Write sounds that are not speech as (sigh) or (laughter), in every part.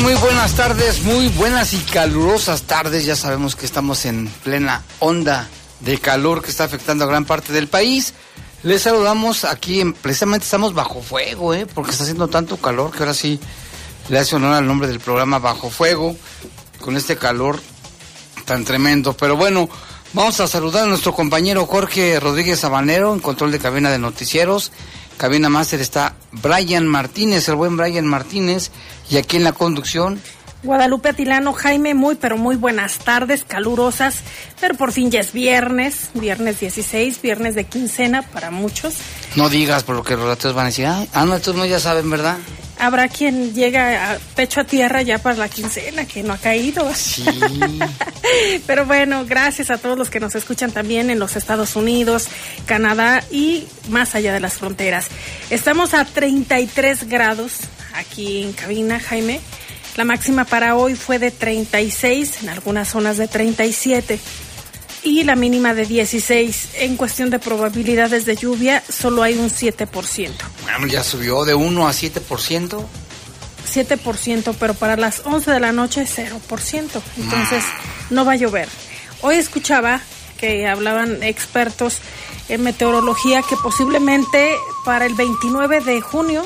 Muy buenas tardes, muy buenas y calurosas tardes. Ya sabemos que estamos en plena onda de calor que está afectando a gran parte del país. Les saludamos aquí, en, precisamente estamos bajo fuego, ¿eh? porque está haciendo tanto calor que ahora sí le hace honor al nombre del programa Bajo Fuego, con este calor tan tremendo. Pero bueno, vamos a saludar a nuestro compañero Jorge Rodríguez Sabanero en control de cabina de noticieros cabina máster está Brian Martínez, el buen Brian Martínez, y aquí en la conducción. Guadalupe Atilano, Jaime, muy pero muy buenas tardes, calurosas, pero por fin ya es viernes, viernes 16, viernes de quincena para muchos. No digas, por lo que los ratos van a decir, ah, no, estos no ya saben, ¿verdad? Habrá quien llega a pecho a tierra ya para la quincena, que no ha caído. Sí. (laughs) Pero bueno, gracias a todos los que nos escuchan también en los Estados Unidos, Canadá y más allá de las fronteras. Estamos a 33 grados aquí en cabina, Jaime. La máxima para hoy fue de 36, en algunas zonas de 37 y la mínima de 16. En cuestión de probabilidades de lluvia, solo hay un 7%. Bueno, ya subió de 1 a 7%. 7%, pero para las 11 de la noche 0%. Entonces, mm. no va a llover. Hoy escuchaba que hablaban expertos en meteorología que posiblemente para el 29 de junio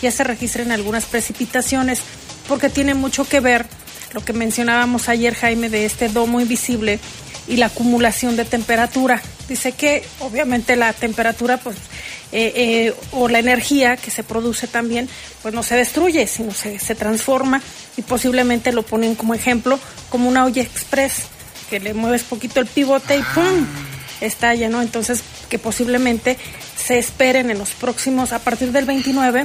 ya se registren algunas precipitaciones, porque tiene mucho que ver lo que mencionábamos ayer, Jaime, de este domo invisible y la acumulación de temperatura. Dice que obviamente la temperatura pues eh, eh, o la energía que se produce también pues no se destruye, sino se, se transforma y posiblemente lo ponen como ejemplo como una olla express que le mueves poquito el pivote y ¡pum! estalla, ¿no? Entonces que posiblemente se esperen en los próximos, a partir del 29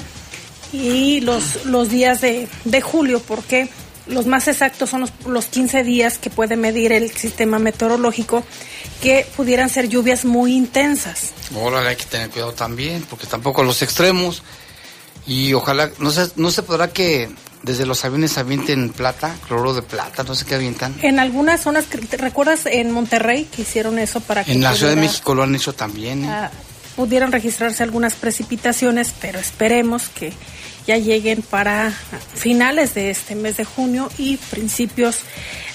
y los, los días de, de julio, porque los más exactos son los, 15 días que puede medir el sistema meteorológico, que pudieran ser lluvias muy intensas. Ahora hay que tener cuidado también, porque tampoco los extremos. Y ojalá, no se, no se podrá que desde los aviones avienten plata, cloro de plata, no sé qué avientan. En algunas zonas, ¿te recuerdas en Monterrey que hicieron eso para que... En la Ciudad de México lo han hecho también. ¿eh? Ah, pudieran registrarse algunas precipitaciones, pero esperemos que ya lleguen para finales de este mes de junio y principios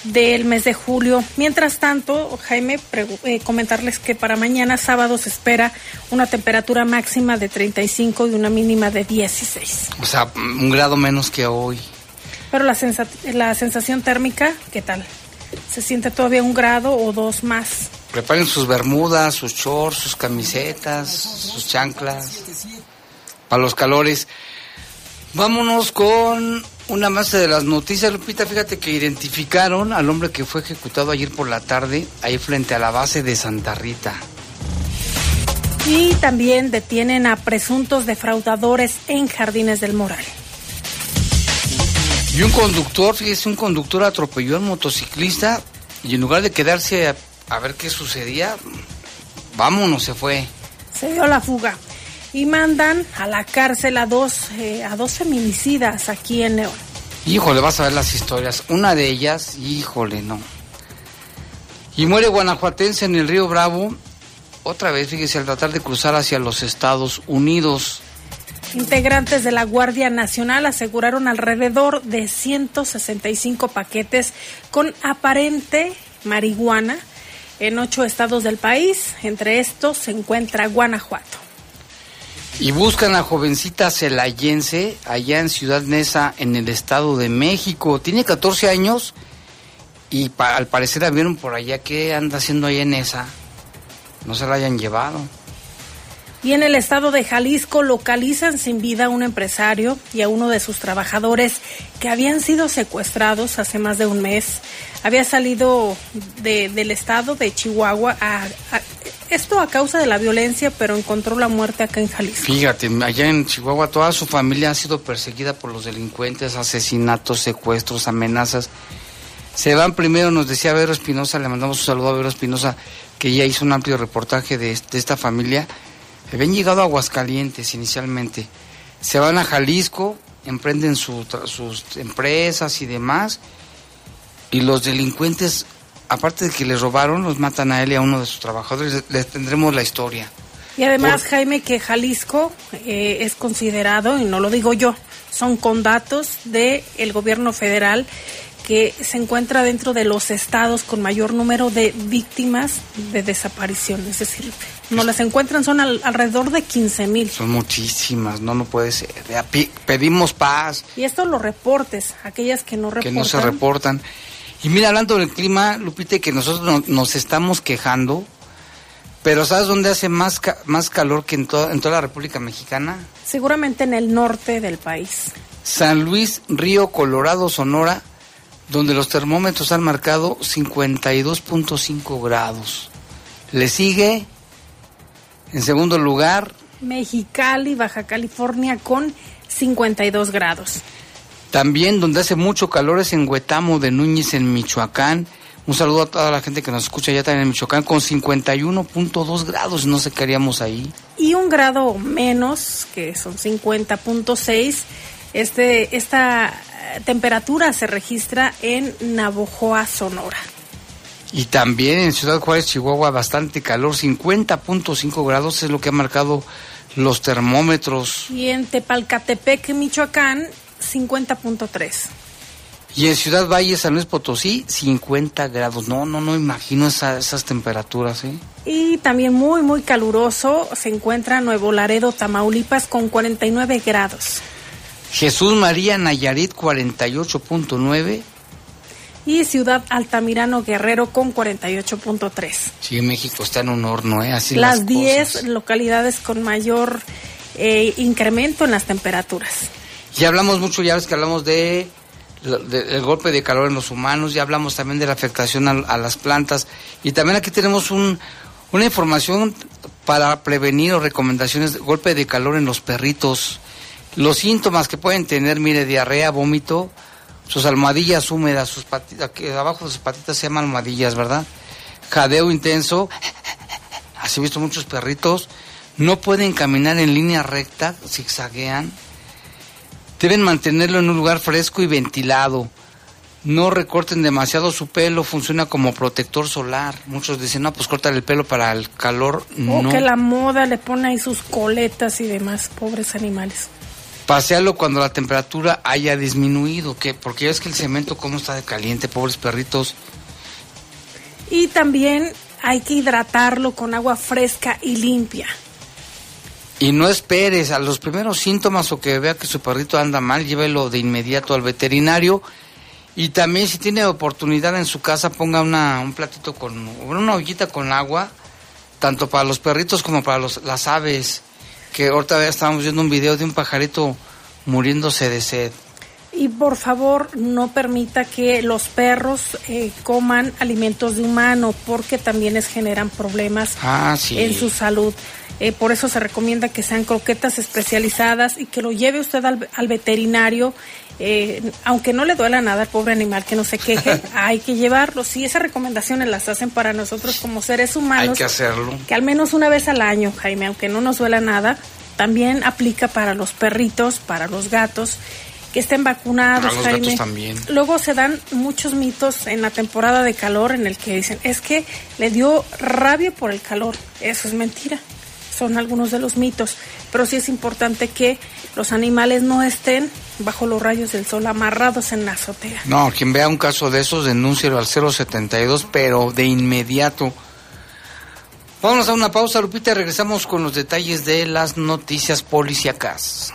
del mes de julio. Mientras tanto, Jaime, eh, comentarles que para mañana sábado se espera una temperatura máxima de 35 y una mínima de 16. O sea, un grado menos que hoy. Pero la, la sensación térmica, ¿qué tal? ¿Se siente todavía un grado o dos más? Preparen sus bermudas, sus shorts, sus camisetas, sus chanclas. Para los calores. Vámonos con una más de las noticias, Lupita. Fíjate que identificaron al hombre que fue ejecutado ayer por la tarde, ahí frente a la base de Santa Rita. Y también detienen a presuntos defraudadores en Jardines del Moral. Y un conductor, fíjese, un conductor atropelló al motociclista y en lugar de quedarse a, ver qué sucedía, vámonos, se fue. Se dio la fuga y mandan a la cárcel a dos, eh, a dos feminicidas aquí en León. Híjole, vas a ver las historias. Una de ellas, híjole, no. Y muere guanajuatense en el río Bravo, otra vez, fíjese, al tratar de cruzar hacia los Estados Unidos. Integrantes de la Guardia Nacional aseguraron alrededor de 165 paquetes con aparente marihuana en ocho estados del país. Entre estos se encuentra Guanajuato. Y buscan a jovencita celayense allá en Ciudad Neza, en el Estado de México. Tiene 14 años y al parecer la vieron por allá. ¿Qué anda haciendo allá en esa? No se la hayan llevado. Y en el estado de Jalisco localizan sin vida a un empresario y a uno de sus trabajadores que habían sido secuestrados hace más de un mes. Había salido de, del estado de Chihuahua a, esto a causa de la violencia, pero encontró la muerte acá en Jalisco. Fíjate, allá en Chihuahua toda su familia ha sido perseguida por los delincuentes, asesinatos, secuestros, amenazas. Se van primero, nos decía Vero Espinosa, le mandamos un saludo a Vero Espinosa, que ya hizo un amplio reportaje de esta familia Habían llegado a Aguascalientes inicialmente. Se van a Jalisco, emprenden su, sus empresas y demás. Y los delincuentes, aparte de que les robaron, los matan a él y a uno de sus trabajadores. Les tendremos la historia. Y además, Por... Jaime, que Jalisco eh, es considerado, y no lo digo yo, son con datos del el gobierno federal que se encuentra dentro de los estados con mayor número de víctimas de desaparición. Es decir, no las encuentran, son al, alrededor de 15 mil. Son muchísimas, no, no puede ser. Pedimos paz. Y estos los reportes, aquellas que no reportan. Que no se reportan. Y mira, hablando del clima, Lupite, que nosotros no, nos estamos quejando, pero ¿sabes dónde hace más, ca más calor que en, to en toda la República Mexicana? Seguramente en el norte del país. San Luis, Río Colorado, Sonora, donde los termómetros han marcado 52.5 grados. Le sigue, en segundo lugar, Mexicali, Baja California, con 52 grados. También donde hace mucho calor es en Huetamo de Núñez, en Michoacán. Un saludo a toda la gente que nos escucha ya también en Michoacán con 51.2 grados, no sé qué haríamos ahí. Y un grado menos, que son 50.6, este, esta temperatura se registra en Navojoa, Sonora. Y también en Ciudad Juárez, Chihuahua, bastante calor, 50.5 grados es lo que ha marcado los termómetros. Y en Tepalcatepec, Michoacán, 50.3. Y en Ciudad Valle, San Luis Potosí, 50 grados. No, no, no imagino esa, esas temperaturas, ¿eh? Y también muy, muy caluroso se encuentra Nuevo Laredo, Tamaulipas, con 49 grados. Jesús María Nayarit 48.9. Y Ciudad Altamirano Guerrero con 48.3. Sí, México está en un horno, ¿eh? Así las 10 localidades con mayor eh, incremento en las temperaturas. Ya hablamos mucho, ya ves que hablamos de, de, del golpe de calor en los humanos, ya hablamos también de la afectación a, a las plantas y también aquí tenemos un, una información para prevenir o recomendaciones de golpe de calor en los perritos. Los síntomas que pueden tener, mire, diarrea, vómito, sus almohadillas húmedas, sus patitas, abajo de sus patitas se llaman almohadillas, ¿verdad? Jadeo intenso, así he visto muchos perritos, no pueden caminar en línea recta, zigzaguean, deben mantenerlo en un lugar fresco y ventilado, no recorten demasiado su pelo, funciona como protector solar. Muchos dicen, no, pues cortar el pelo para el calor. O no. que la moda le pone ahí sus coletas y demás, pobres animales pasearlo cuando la temperatura haya disminuido, que porque ya es que el cemento cómo está de caliente, pobres perritos. Y también hay que hidratarlo con agua fresca y limpia. Y no esperes a los primeros síntomas o que vea que su perrito anda mal, llévelo de inmediato al veterinario. Y también si tiene oportunidad en su casa ponga una, un platito con una ollita con agua, tanto para los perritos como para los, las aves que ahorita estábamos viendo un video de un pajarito muriéndose de sed. Y por favor no permita que los perros eh, coman alimentos de humano porque también les generan problemas ah, sí. en su salud. Eh, por eso se recomienda que sean croquetas especializadas y que lo lleve usted al, al veterinario. Eh, aunque no le duela nada al pobre animal que no se queje, (laughs) hay que llevarlo. Sí, esas recomendaciones las hacen para nosotros como seres humanos. Hay que hacerlo. Que al menos una vez al año, Jaime, aunque no nos duela nada, también aplica para los perritos, para los gatos que estén vacunados, los Jaime. gatos también. Luego se dan muchos mitos en la temporada de calor en el que dicen, es que le dio rabia por el calor. Eso es mentira. Son algunos de los mitos. Pero sí es importante que los animales no estén bajo los rayos del sol amarrados en la azotea. No, quien vea un caso de esos, denúncielo al 072, pero de inmediato. Vamos a una pausa, Lupita, regresamos con los detalles de las noticias policíacas.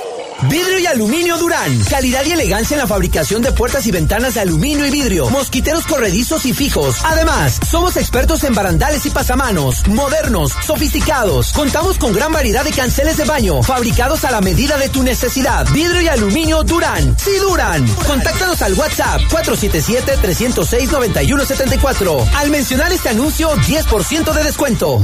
Vidrio y aluminio Durán. Calidad y elegancia en la fabricación de puertas y ventanas de aluminio y vidrio. Mosquiteros corredizos y fijos. Además, somos expertos en barandales y pasamanos. Modernos, sofisticados. Contamos con gran variedad de canceles de baño. Fabricados a la medida de tu necesidad. Vidrio y aluminio Durán. Sí, Durán. Contáctanos al WhatsApp 477-306-9174. Al mencionar este anuncio, 10% de descuento.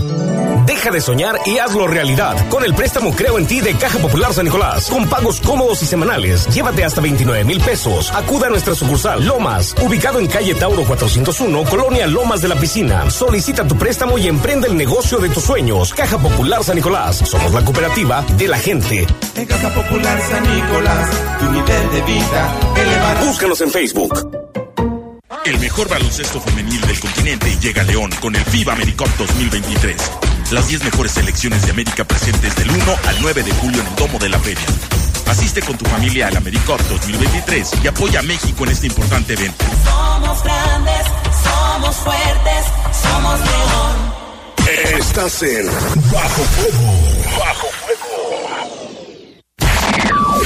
Deja de soñar y hazlo realidad. Con el préstamo Creo en ti de Caja Popular San Nicolás. Con pago cómodos y semanales. Llévate hasta 29 mil pesos. Acuda a nuestra sucursal Lomas, ubicado en calle Tauro 401, Colonia Lomas de la Piscina. Solicita tu préstamo y emprende el negocio de tus sueños. Caja Popular San Nicolás. Somos la cooperativa de la gente. En Caja Popular San Nicolás, tu nivel de vida elevado. Búscanos en Facebook. El mejor baloncesto femenil del continente llega a León con el FIBA AmeriCup 2023. Las 10 mejores selecciones de América presentes del 1 al 9 de julio en el Domo de la Feria. Asiste con tu familia al AmeriCup 2023 y apoya a México en este importante evento. Somos grandes, somos fuertes, somos león. Estás en Bajo Fuego. Bajo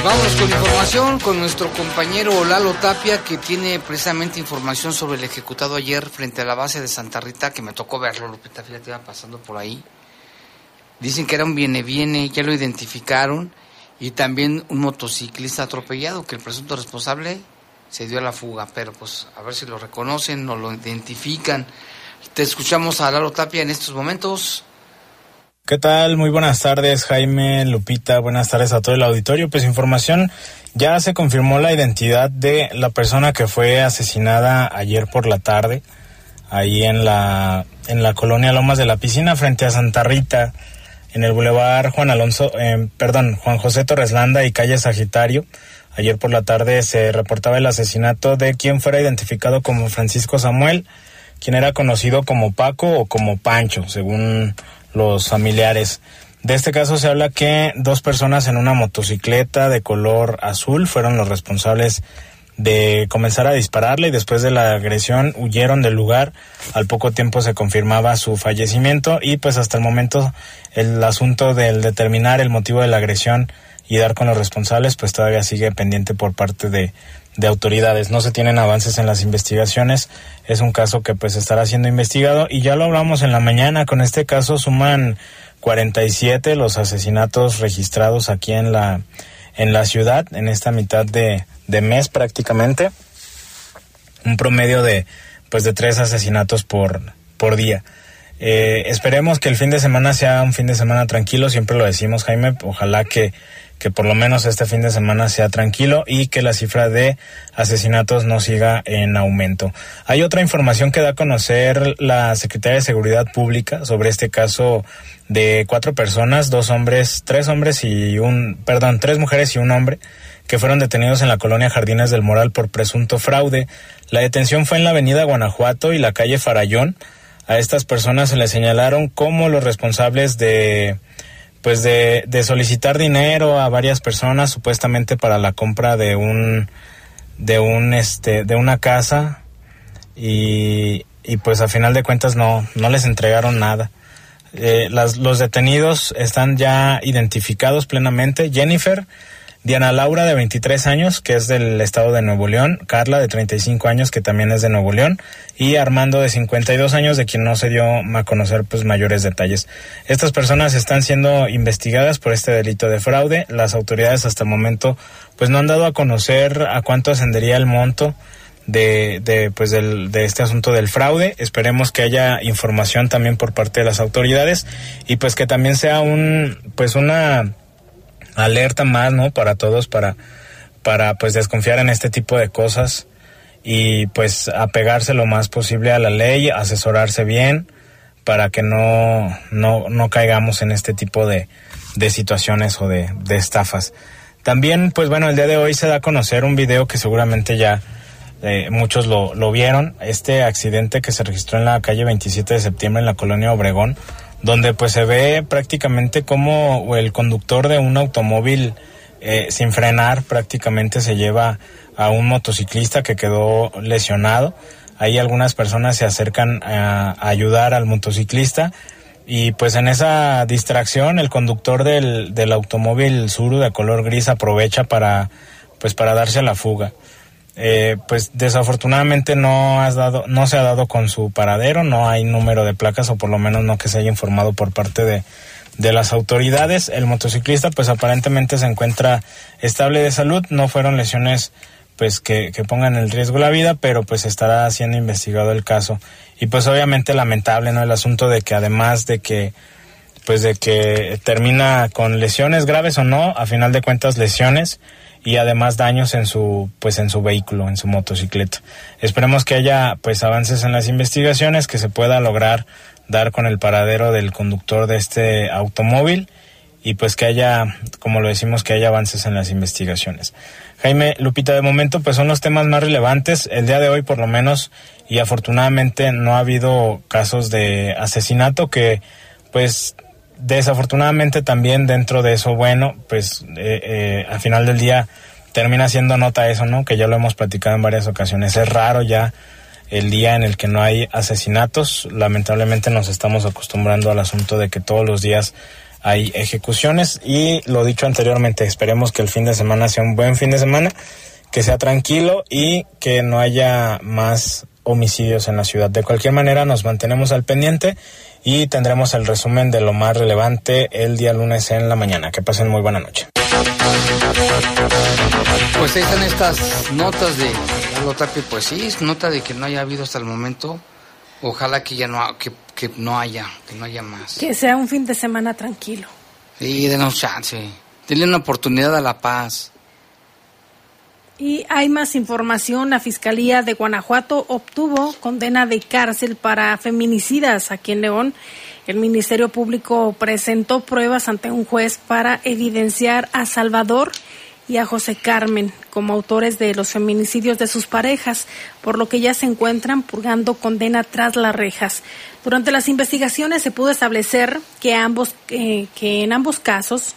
Vamos con información con nuestro compañero Lalo Tapia, que tiene precisamente información sobre el ejecutado ayer frente a la base de Santa Rita, que me tocó verlo, Lupita, fíjate, iba pasando por ahí. Dicen que era un viene-viene, ya lo identificaron, y también un motociclista atropellado, que el presunto responsable se dio a la fuga, pero pues a ver si lo reconocen o lo identifican. Te escuchamos a Lalo Tapia en estos momentos. ¿Qué tal? Muy buenas tardes, Jaime, Lupita, buenas tardes a todo el auditorio. Pues información, ya se confirmó la identidad de la persona que fue asesinada ayer por la tarde, ahí en la, en la colonia Lomas de la Piscina, frente a Santa Rita, en el Boulevard Juan Alonso, eh, perdón, Juan José Torres Landa y calle Sagitario. Ayer por la tarde se reportaba el asesinato de quien fuera identificado como Francisco Samuel, quien era conocido como Paco o como Pancho, según los familiares. De este caso se habla que dos personas en una motocicleta de color azul fueron los responsables de comenzar a dispararle y después de la agresión huyeron del lugar. Al poco tiempo se confirmaba su fallecimiento y pues hasta el momento el asunto del determinar el motivo de la agresión y dar con los responsables pues todavía sigue pendiente por parte de, de autoridades. No se tienen avances en las investigaciones. Es un caso que pues estará siendo investigado y ya lo hablamos en la mañana. Con este caso suman 47 los asesinatos registrados aquí en la en la ciudad en esta mitad de, de mes prácticamente. Un promedio de pues de tres asesinatos por por día. Eh, esperemos que el fin de semana sea un fin de semana tranquilo, siempre lo decimos Jaime, ojalá que que por lo menos este fin de semana sea tranquilo y que la cifra de asesinatos no siga en aumento. Hay otra información que da a conocer la Secretaría de Seguridad Pública sobre este caso de cuatro personas, dos hombres, tres hombres y un, perdón, tres mujeres y un hombre que fueron detenidos en la colonia Jardines del Moral por presunto fraude. La detención fue en la avenida Guanajuato y la calle Farallón. A estas personas se les señalaron como los responsables de pues de, de solicitar dinero a varias personas supuestamente para la compra de un de un este de una casa. Y, y pues a final de cuentas no no les entregaron nada. Eh, las, los detenidos están ya identificados plenamente. Jennifer Diana Laura, de 23 años, que es del estado de Nuevo León, Carla, de 35 años, que también es de Nuevo León, y Armando, de 52 años, de quien no se dio a conocer pues, mayores detalles. Estas personas están siendo investigadas por este delito de fraude. Las autoridades hasta el momento pues, no han dado a conocer a cuánto ascendería el monto de, de, pues del, de este asunto del fraude. Esperemos que haya información también por parte de las autoridades y pues que también sea un, pues una alerta más, ¿no? Para todos, para, para pues desconfiar en este tipo de cosas y pues apegarse lo más posible a la ley, asesorarse bien para que no, no, no caigamos en este tipo de, de situaciones o de, de estafas. También, pues bueno, el día de hoy se da a conocer un video que seguramente ya eh, muchos lo, lo vieron, este accidente que se registró en la calle 27 de septiembre en la colonia Obregón, donde pues se ve prácticamente como el conductor de un automóvil eh, sin frenar prácticamente se lleva a un motociclista que quedó lesionado. Ahí algunas personas se acercan a, ayudar al motociclista y pues en esa distracción el conductor del, del automóvil Suru de color gris aprovecha para pues para darse a la fuga. Eh, pues desafortunadamente no has dado, no se ha dado con su paradero, no hay número de placas o por lo menos no que se haya informado por parte de, de las autoridades. El motociclista pues aparentemente se encuentra estable de salud, no fueron lesiones pues que, que pongan en riesgo la vida, pero pues estará siendo investigado el caso. Y pues obviamente lamentable, ¿no? El asunto de que además de que pues de que termina con lesiones graves o no, a final de cuentas lesiones, y además daños en su pues en su vehículo, en su motocicleta. Esperemos que haya pues avances en las investigaciones, que se pueda lograr dar con el paradero del conductor de este automóvil y pues que haya, como lo decimos, que haya avances en las investigaciones. Jaime, Lupita, de momento pues son los temas más relevantes. El día de hoy por lo menos y afortunadamente no ha habido casos de asesinato que pues desafortunadamente también dentro de eso, bueno, pues eh, eh, al final del día termina siendo nota eso, ¿no? Que ya lo hemos platicado en varias ocasiones. Es raro ya el día en el que no hay asesinatos. Lamentablemente nos estamos acostumbrando al asunto de que todos los días hay ejecuciones y lo dicho anteriormente, esperemos que el fin de semana sea un buen fin de semana, que sea tranquilo y que no haya más homicidios en la ciudad. De cualquier manera nos mantenemos al pendiente y tendremos el resumen de lo más relevante el día lunes en la mañana. Que pasen muy buena noche. Pues ahí están estas notas de Lalo Tapia, pues sí, es nota de que no haya habido hasta el momento. Ojalá que ya no, que, que no haya, que no haya más. Que sea un fin de semana tranquilo. Sí, denos chance. Denle una oportunidad a la paz. Y hay más información. La Fiscalía de Guanajuato obtuvo condena de cárcel para feminicidas aquí en León. El Ministerio Público presentó pruebas ante un juez para evidenciar a Salvador y a José Carmen como autores de los feminicidios de sus parejas, por lo que ya se encuentran purgando condena tras las rejas. Durante las investigaciones se pudo establecer que ambos eh, que en ambos casos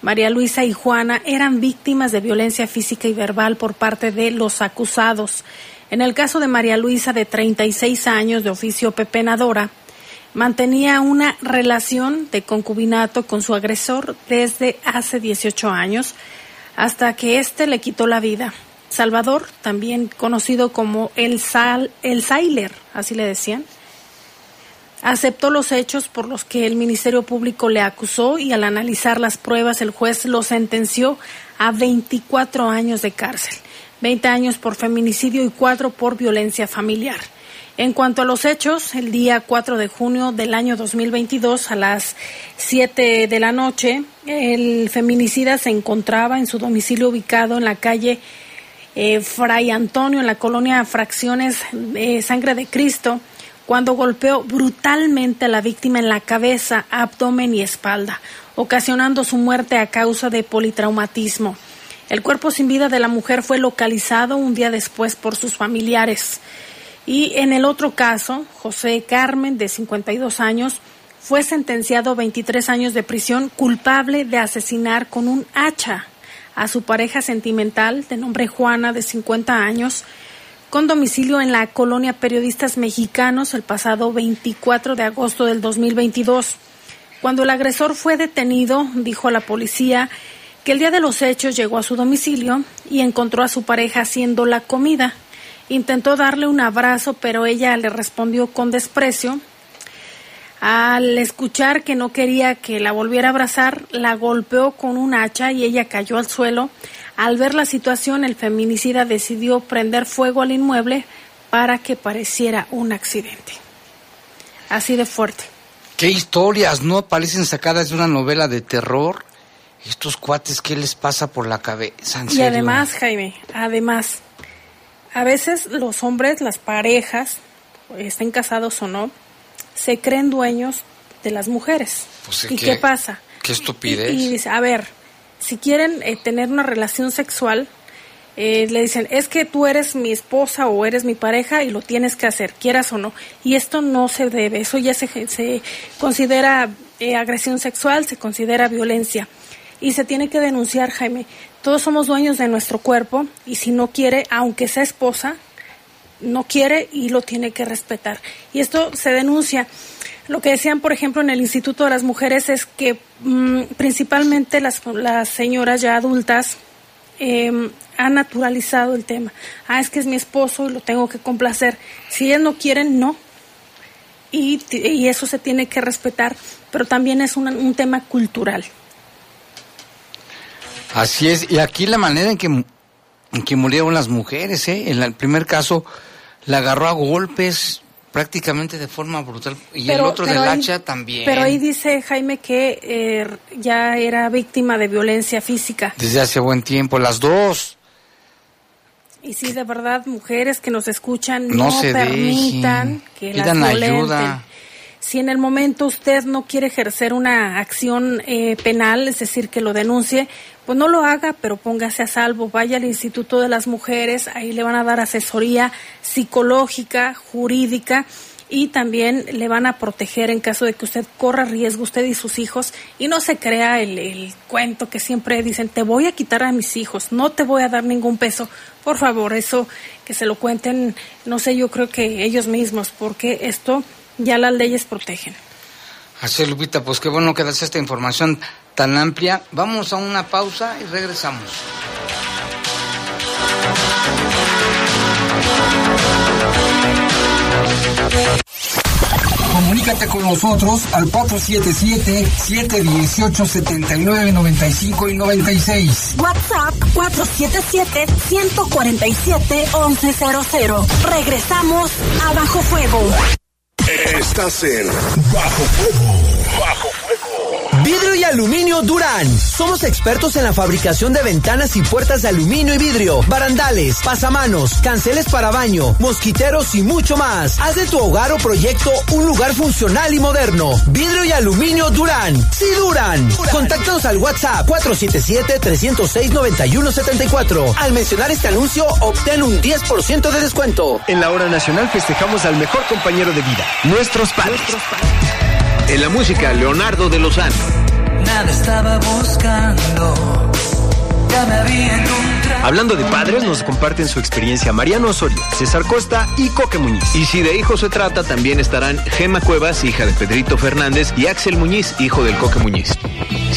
María Luisa y Juana eran víctimas de violencia física y verbal por parte de los acusados. En el caso de María Luisa, de 36 años, de oficio pepenadora, mantenía una relación de concubinato con su agresor desde hace 18 años, hasta que éste le quitó la vida. Salvador, también conocido como el, Sal, el Sailer, así le decían, aceptó los hechos por los que el Ministerio Público le acusó y al analizar las pruebas el juez lo sentenció a 24 años de cárcel, 20 años por feminicidio y 4 por violencia familiar. En cuanto a los hechos, el día 4 de junio del año 2022 a las 7 de la noche, el feminicida se encontraba en su domicilio ubicado en la calle eh, Fray Antonio, en la colonia Fracciones de Sangre de Cristo, cuando golpeó brutalmente a la víctima en la cabeza, abdomen y espalda, ocasionando su muerte a causa de politraumatismo. El cuerpo sin vida de la mujer fue localizado un día después por sus familiares. Y en el otro caso, José Carmen, de 52 años, fue sentenciado a 23 años de prisión culpable de asesinar con un hacha a su pareja sentimental de nombre Juana, de 50 años, con domicilio en la colonia Periodistas Mexicanos el pasado 24 de agosto del 2022. Cuando el agresor fue detenido, dijo a la policía que el día de los hechos llegó a su domicilio y encontró a su pareja haciendo la comida. Intentó darle un abrazo, pero ella le respondió con desprecio. Al escuchar que no quería que la volviera a abrazar, la golpeó con un hacha y ella cayó al suelo. Al ver la situación, el feminicida decidió prender fuego al inmueble para que pareciera un accidente. Así de fuerte. Qué historias, ¿no? Parecen sacadas de una novela de terror. estos cuates, ¿qué les pasa por la cabeza? ¿En Y además, Jaime, además, a veces los hombres, las parejas, estén casados o no, se creen dueños de las mujeres. Pues, ¿Y ¿qué? qué, pasa? Qué estupidez. Y, y dice, a ver, si quieren eh, tener una relación sexual, eh, le dicen, es que tú eres mi esposa o eres mi pareja y lo tienes que hacer, quieras o no. Y esto no se debe, eso ya se, se considera eh, agresión sexual, se considera violencia. Y se tiene que denunciar, Jaime. Todos somos dueños de nuestro cuerpo y si no quiere, aunque sea esposa, no quiere y lo tiene que respetar. Y esto se denuncia. Lo que decían, por ejemplo, en el Instituto de las Mujeres es que mm, principalmente las, señoras ya adultas eh, han naturalizado el tema. Ah, es que es mi esposo y lo tengo que complacer. Si ellas no quieren, no. Y, eso se tiene que respetar, pero también es un tema cultural. Así es, y aquí la manera en que, en murieron las mujeres, ¿eh? En el primer caso la agarró a golpes prácticamente de forma brutal y el otro del ahí- hacha también. Pero ahí dice Jaime que eh, ya era víctima de violencia física. Desde hace buen tiempo, las dos. Y sí, de verdad, mujeres que nos escuchan, No no, se permitan dejen, que las violenten. ayuda. Si en el momento usted no quiere ejercer una acción eh, penal, es decir, que lo denuncie, pues no lo haga, pero póngase a salvo. Vaya al Instituto de las Mujeres, ahí le van a dar asesoría psicológica, jurídica y también le van a proteger en caso de que usted corra riesgo, usted y sus hijos, y no se crea el, el cuento que siempre dicen, te voy a quitar a mis hijos, no te voy a dar ningún peso. Por favor, eso que se lo cuenten, no sé, yo creo que ellos mismos, porque esto ya las leyes protegen. Así es, Lupita, pues qué bueno que das esta información tan amplia. Vamos a una pausa y regresamos. Comunícate con nosotros al 477-718-7995 y 96. WhatsApp 477-147-1100. Regresamos a Bajo Fuego. Estás en Bajo Fuego. Bajo Fuego. Vidrio y aluminio Durán. Somos expertos en la fabricación de ventanas y puertas de aluminio y vidrio, barandales, pasamanos, canceles para baño, mosquiteros y mucho más. Haz de tu hogar o proyecto un lugar funcional y moderno. Vidrio y aluminio Durán. Sí, Durán. Contáctanos al WhatsApp 477-306-9174. Al mencionar este anuncio, obtén un 10% de descuento. En la hora nacional festejamos al mejor compañero de vida, nuestros padres. En la música, Leonardo de Lozano. Nada estaba buscando, ya me había encontrado. Hablando de padres, nos comparten su experiencia Mariano Osorio, César Costa y Coque Muñiz. Y si de hijos se trata, también estarán Gema Cuevas, hija de Pedrito Fernández, y Axel Muñiz, hijo del Coque Muñiz.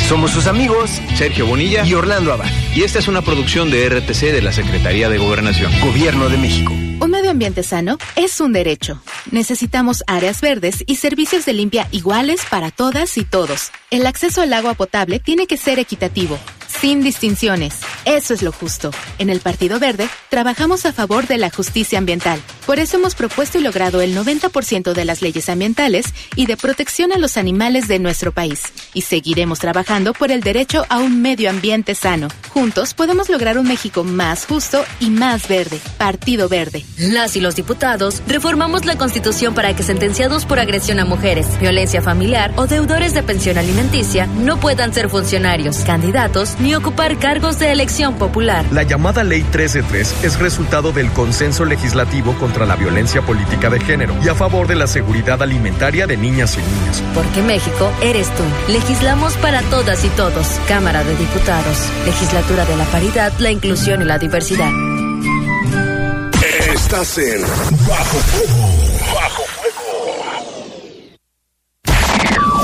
Somos sus amigos, Sergio Bonilla y Orlando Abad. Y esta es una producción de RTC de la Secretaría de Gobernación, Gobierno de México. Un medio ambiente sano es un derecho. Necesitamos áreas verdes y servicios de limpia iguales para todas y todos. El acceso al agua potable tiene que ser equitativo, sin distinciones. Eso es lo justo. En el Partido Verde trabajamos a favor de la justicia ambiental. Por eso hemos propuesto y logrado el 90% de las leyes ambientales y de protección a los animales de nuestro país. Y seguiremos trabajando por el derecho a un medio ambiente sano. Juntos podemos lograr un México más justo y más verde. Partido Verde. Las y los diputados reformamos la Constitución para que sentenciados por agresión a mujeres, violencia familiar o deudores de pensión alimenticia no puedan ser funcionarios, candidatos ni ocupar cargos de elección popular. La llamada Ley 133 es resultado del consenso legislativo contra la violencia política de género y a favor de la seguridad alimentaria de niñas y niños. Porque México eres tú. Legislamos para todas y todos. Cámara de Diputados. Legislatura de la Paridad, la Inclusión y la Diversidad. Estás en Bajo Fuego. Bajo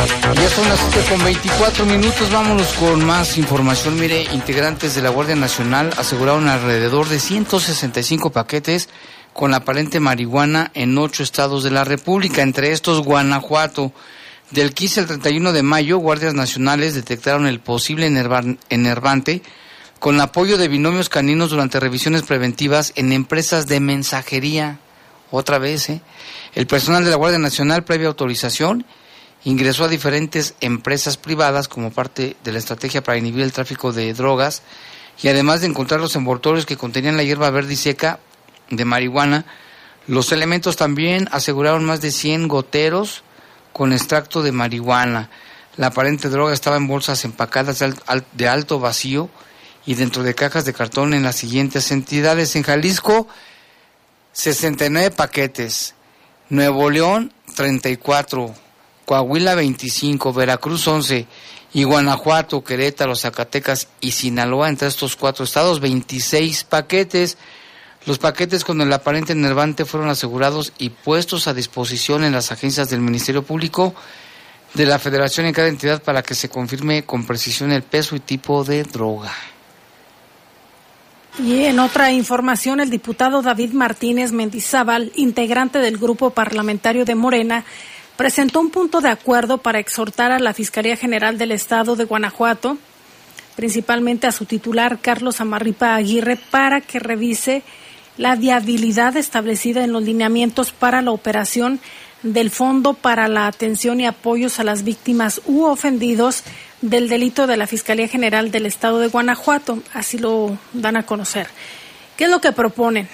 Ya son las 7 con 24 minutos, vámonos con más información. Mire, integrantes de la Guardia Nacional aseguraron alrededor de 165 paquetes con aparente marihuana en ocho estados de la República, entre estos Guanajuato. Del 15 al 31 de mayo, guardias nacionales detectaron el posible enervante con apoyo de binomios caninos durante revisiones preventivas en empresas de mensajería. Otra vez, ¿eh? El personal de la Guardia Nacional, previa autorización, ingresó a diferentes empresas privadas como parte de la estrategia para inhibir el tráfico de drogas y además de encontrar los envoltorios que contenían la hierba verde y seca de marihuana, los elementos también aseguraron más de 100 goteros con extracto de marihuana. La aparente droga estaba en bolsas empacadas de alto vacío y dentro de cajas de cartón en las siguientes entidades. En Jalisco, 69 paquetes. Nuevo León, 34. Coahuila, 25. Veracruz, 11. Y Guanajuato, Querétaro, Zacatecas y Sinaloa, entre estos cuatro estados, 26 paquetes. Los paquetes con el aparente enervante fueron asegurados y puestos a disposición en las agencias del Ministerio Público de la Federación en cada entidad para que se confirme con precisión el peso y tipo de droga. Y en otra información, el diputado David Martínez Mendizábal, integrante del grupo parlamentario de Morena, presentó un punto de acuerdo para exhortar a la Fiscalía General del Estado de Guanajuato, principalmente a su titular Carlos Amarripa Aguirre, para que revise la viabilidad establecida en los lineamientos para la operación del Fondo para la Atención y Apoyos a las Víctimas u Ofendidos del delito de la Fiscalía General del Estado de Guanajuato. Así lo dan a conocer. ¿Qué es lo que proponen?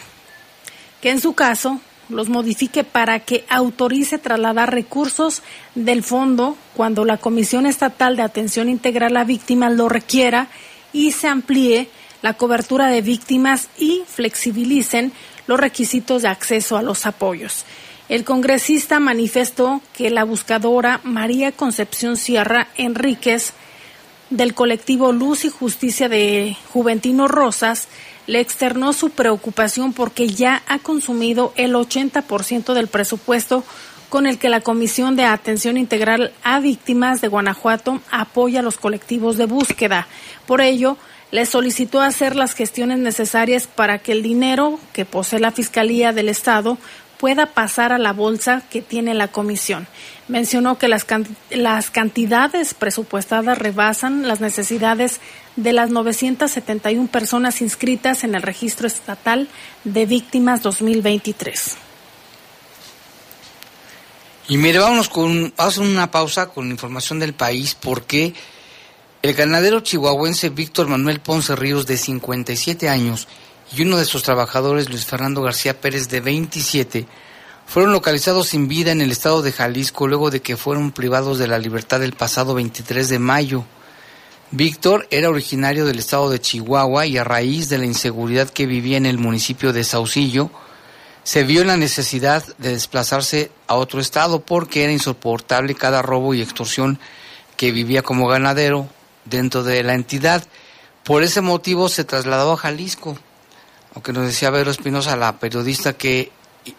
Que en su caso los modifique para que autorice trasladar recursos del fondo cuando la Comisión Estatal de Atención Integral a Víctimas lo requiera y se amplíe la cobertura de víctimas y flexibilicen los requisitos de acceso a los apoyos. El congresista manifestó que la buscadora María Concepción Sierra Enríquez del colectivo Luz y Justicia de Juventino Rosas le externó su preocupación porque ya ha consumido el 80% del presupuesto con el que la Comisión de Atención Integral a Víctimas de Guanajuato apoya a los colectivos de búsqueda. Por ello, le solicitó hacer las gestiones necesarias para que el dinero que posee la Fiscalía del Estado pueda pasar a la bolsa que tiene la comisión. Mencionó que las, las cantidades presupuestadas rebasan las necesidades de las 971 personas inscritas en el registro estatal de víctimas 2023. Y mire, vámonos con, vamos una pausa con información del país porque el ganadero chihuahuense Víctor Manuel Ponce Ríos, de 57 años, y uno de sus trabajadores, Luis Fernando García Pérez, de 27, fueron localizados sin vida en el estado de Jalisco luego de que fueron privados de la libertad el pasado 23 de mayo. Víctor era originario del estado de Chihuahua y a raíz de la inseguridad que vivía en el municipio de Saucillo, se vio la necesidad de desplazarse a otro estado porque era insoportable cada robo y extorsión que vivía como ganadero, dentro de la entidad. Por ese motivo se trasladó a Jalisco, aunque nos decía Vero Espinosa, la periodista que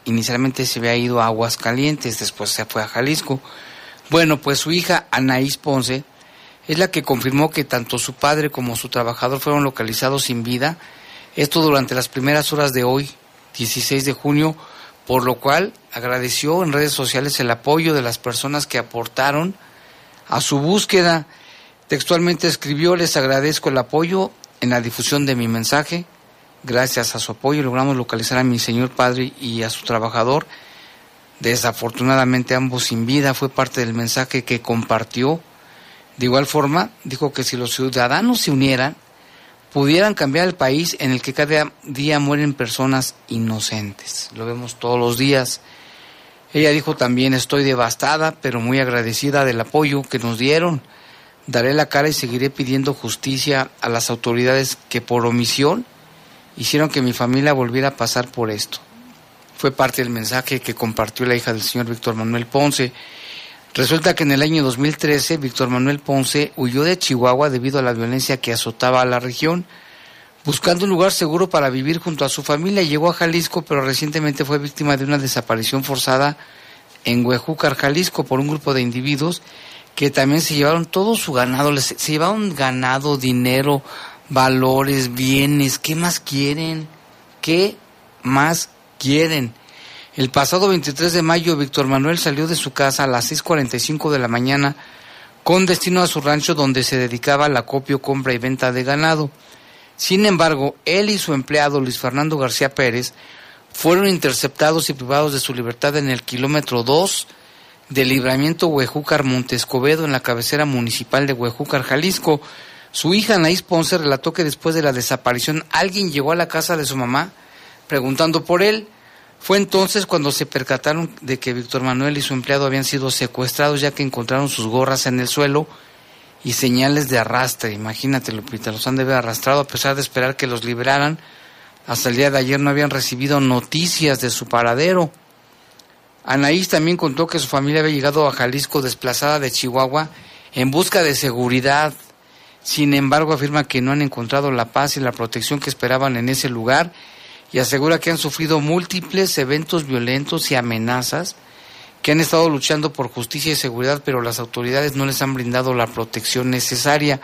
inicialmente se había ido a Aguascalientes, después se fue a Jalisco. Bueno, pues su hija Anaís Ponce es la que confirmó que tanto su padre como su trabajador fueron localizados sin vida, esto durante las primeras horas de hoy, 16 de junio, por lo cual agradeció en redes sociales el apoyo de las personas que aportaron a su búsqueda Textualmente escribió, les agradezco el apoyo en la difusión de mi mensaje. Gracias a su apoyo logramos localizar a mi señor padre y a su trabajador. Desafortunadamente ambos sin vida fue parte del mensaje que compartió. De igual forma, dijo que si los ciudadanos se unieran, pudieran cambiar el país en el que cada día mueren personas inocentes. Lo vemos todos los días. Ella dijo también, estoy devastada, pero muy agradecida del apoyo que nos dieron Daré la cara y seguiré pidiendo justicia a las autoridades que por omisión hicieron que mi familia volviera a pasar por esto. Fue parte del mensaje que compartió la hija del señor Víctor Manuel Ponce. Resulta que en el año 2013 Víctor Manuel Ponce huyó de Chihuahua debido a la violencia que azotaba a la región. Buscando un lugar seguro para vivir junto a su familia, llegó a Jalisco, pero recientemente fue víctima de una desaparición forzada en Huejúcar, Jalisco, por un grupo de individuos que también se llevaron todo su ganado, se llevaron ganado, dinero, valores, bienes, ¿qué más quieren? ¿Qué más quieren. El pasado 23 de mayo, Víctor Manuel salió de su casa a las 6.45 de la mañana con destino a su rancho donde se dedicaba al acopio, compra y venta de ganado. Sin embargo, él y su empleado Luis Fernando García Pérez fueron interceptados y privados de su libertad en el kilómetro 2 del libramiento Huejúcar Montescobedo en la cabecera municipal de Huejúcar, Jalisco. Su hija Anaís Ponce relató que después de la desaparición alguien llegó a la casa de su mamá preguntando por él. Fue entonces cuando se percataron de que Víctor Manuel y su empleado habían sido secuestrados ya que encontraron sus gorras en el suelo y señales de arrastre. Imagínate, Lupita, los han de haber arrastrado a pesar de esperar que los liberaran. Hasta el día de ayer no habían recibido noticias de su paradero. Anaís también contó que su familia había llegado a Jalisco desplazada de Chihuahua en busca de seguridad. Sin embargo, afirma que no han encontrado la paz y la protección que esperaban en ese lugar y asegura que han sufrido múltiples eventos violentos y amenazas, que han estado luchando por justicia y seguridad, pero las autoridades no les han brindado la protección necesaria.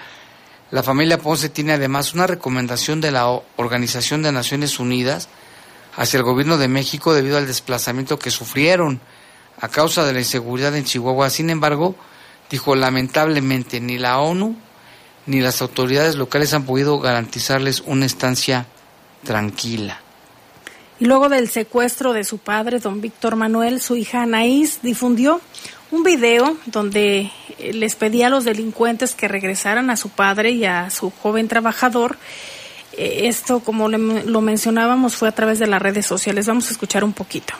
La familia Ponce tiene además una recomendación de la Organización de Naciones Unidas hacia el gobierno de México debido al desplazamiento que sufrieron a causa de la inseguridad en Chihuahua. Sin embargo, dijo lamentablemente ni la ONU ni las autoridades locales han podido garantizarles una estancia tranquila. Y luego del secuestro de su padre, don Víctor Manuel, su hija Anaís difundió un video donde eh, les pedía a los delincuentes que regresaran a su padre y a su joven trabajador. Eh, Esto, como lo mencionábamos, fue a través de las redes sociales. Vamos a escuchar un poquito.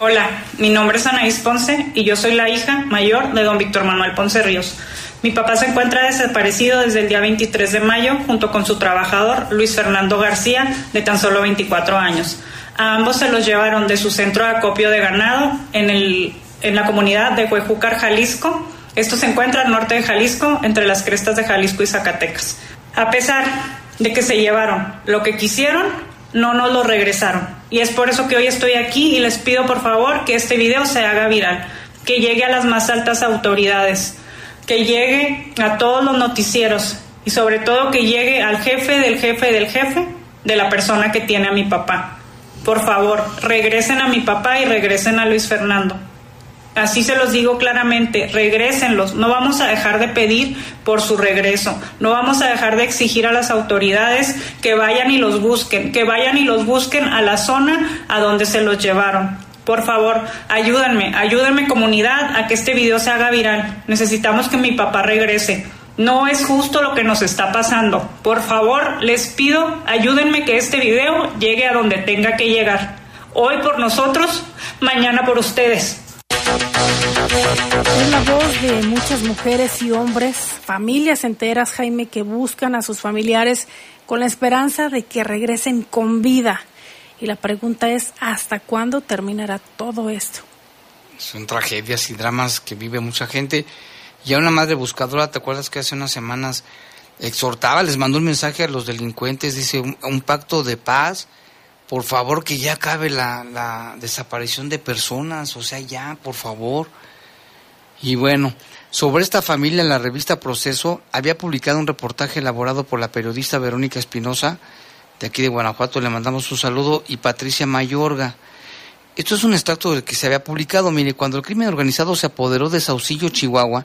Hola, mi nombre es Anaís Ponce y yo soy la hija mayor de don Víctor Manuel Ponce Ríos. Mi papá se encuentra desaparecido desde el día 23 de mayo junto con su trabajador Luis Fernando García, de tan solo 24 años. A ambos se los llevaron de su centro de acopio de ganado en, el, en la comunidad de Huejúcar, Jalisco. Esto se encuentra al norte de Jalisco, entre las crestas de Jalisco y Zacatecas. A pesar de que se llevaron lo que quisieron, no nos lo regresaron. Y es por eso que hoy estoy aquí y les pido por favor que este video se haga viral, que llegue a las más altas autoridades, que llegue a todos los noticieros y sobre todo que llegue al jefe del jefe del jefe de la persona que tiene a mi papá. Por favor, regresen a mi papá y regresen a Luis Fernando. Así se los digo claramente, regrésenlos. No vamos a dejar de pedir por su regreso. No vamos a dejar de exigir a las autoridades que vayan y los busquen, que vayan y los busquen a la zona a donde se los llevaron. Por favor, ayúdenme, ayúdenme comunidad a que este video se haga viral. Necesitamos que mi papá regrese. No es justo lo que nos está pasando. Por favor, les pido, ayúdenme que este video llegue a donde tenga que llegar. Hoy por nosotros, mañana por ustedes. Es la voz de muchas mujeres y hombres, familias enteras, Jaime, que buscan a sus familiares con la esperanza de que regresen con vida. Y la pregunta es, ¿hasta cuándo terminará todo esto? Son tragedias y dramas que vive mucha gente. Y a una madre buscadora, ¿te acuerdas que hace unas semanas exhortaba, les mandó un mensaje a los delincuentes, dice, un pacto de paz, por favor que ya acabe la, la desaparición de personas, o sea, ya, por favor. Y bueno, sobre esta familia, la revista Proceso había publicado un reportaje elaborado por la periodista Verónica Espinosa, de aquí de Guanajuato, le mandamos un saludo, y Patricia Mayorga. Esto es un extracto del que se había publicado. Mire, cuando el crimen organizado se apoderó de Saucillo, Chihuahua,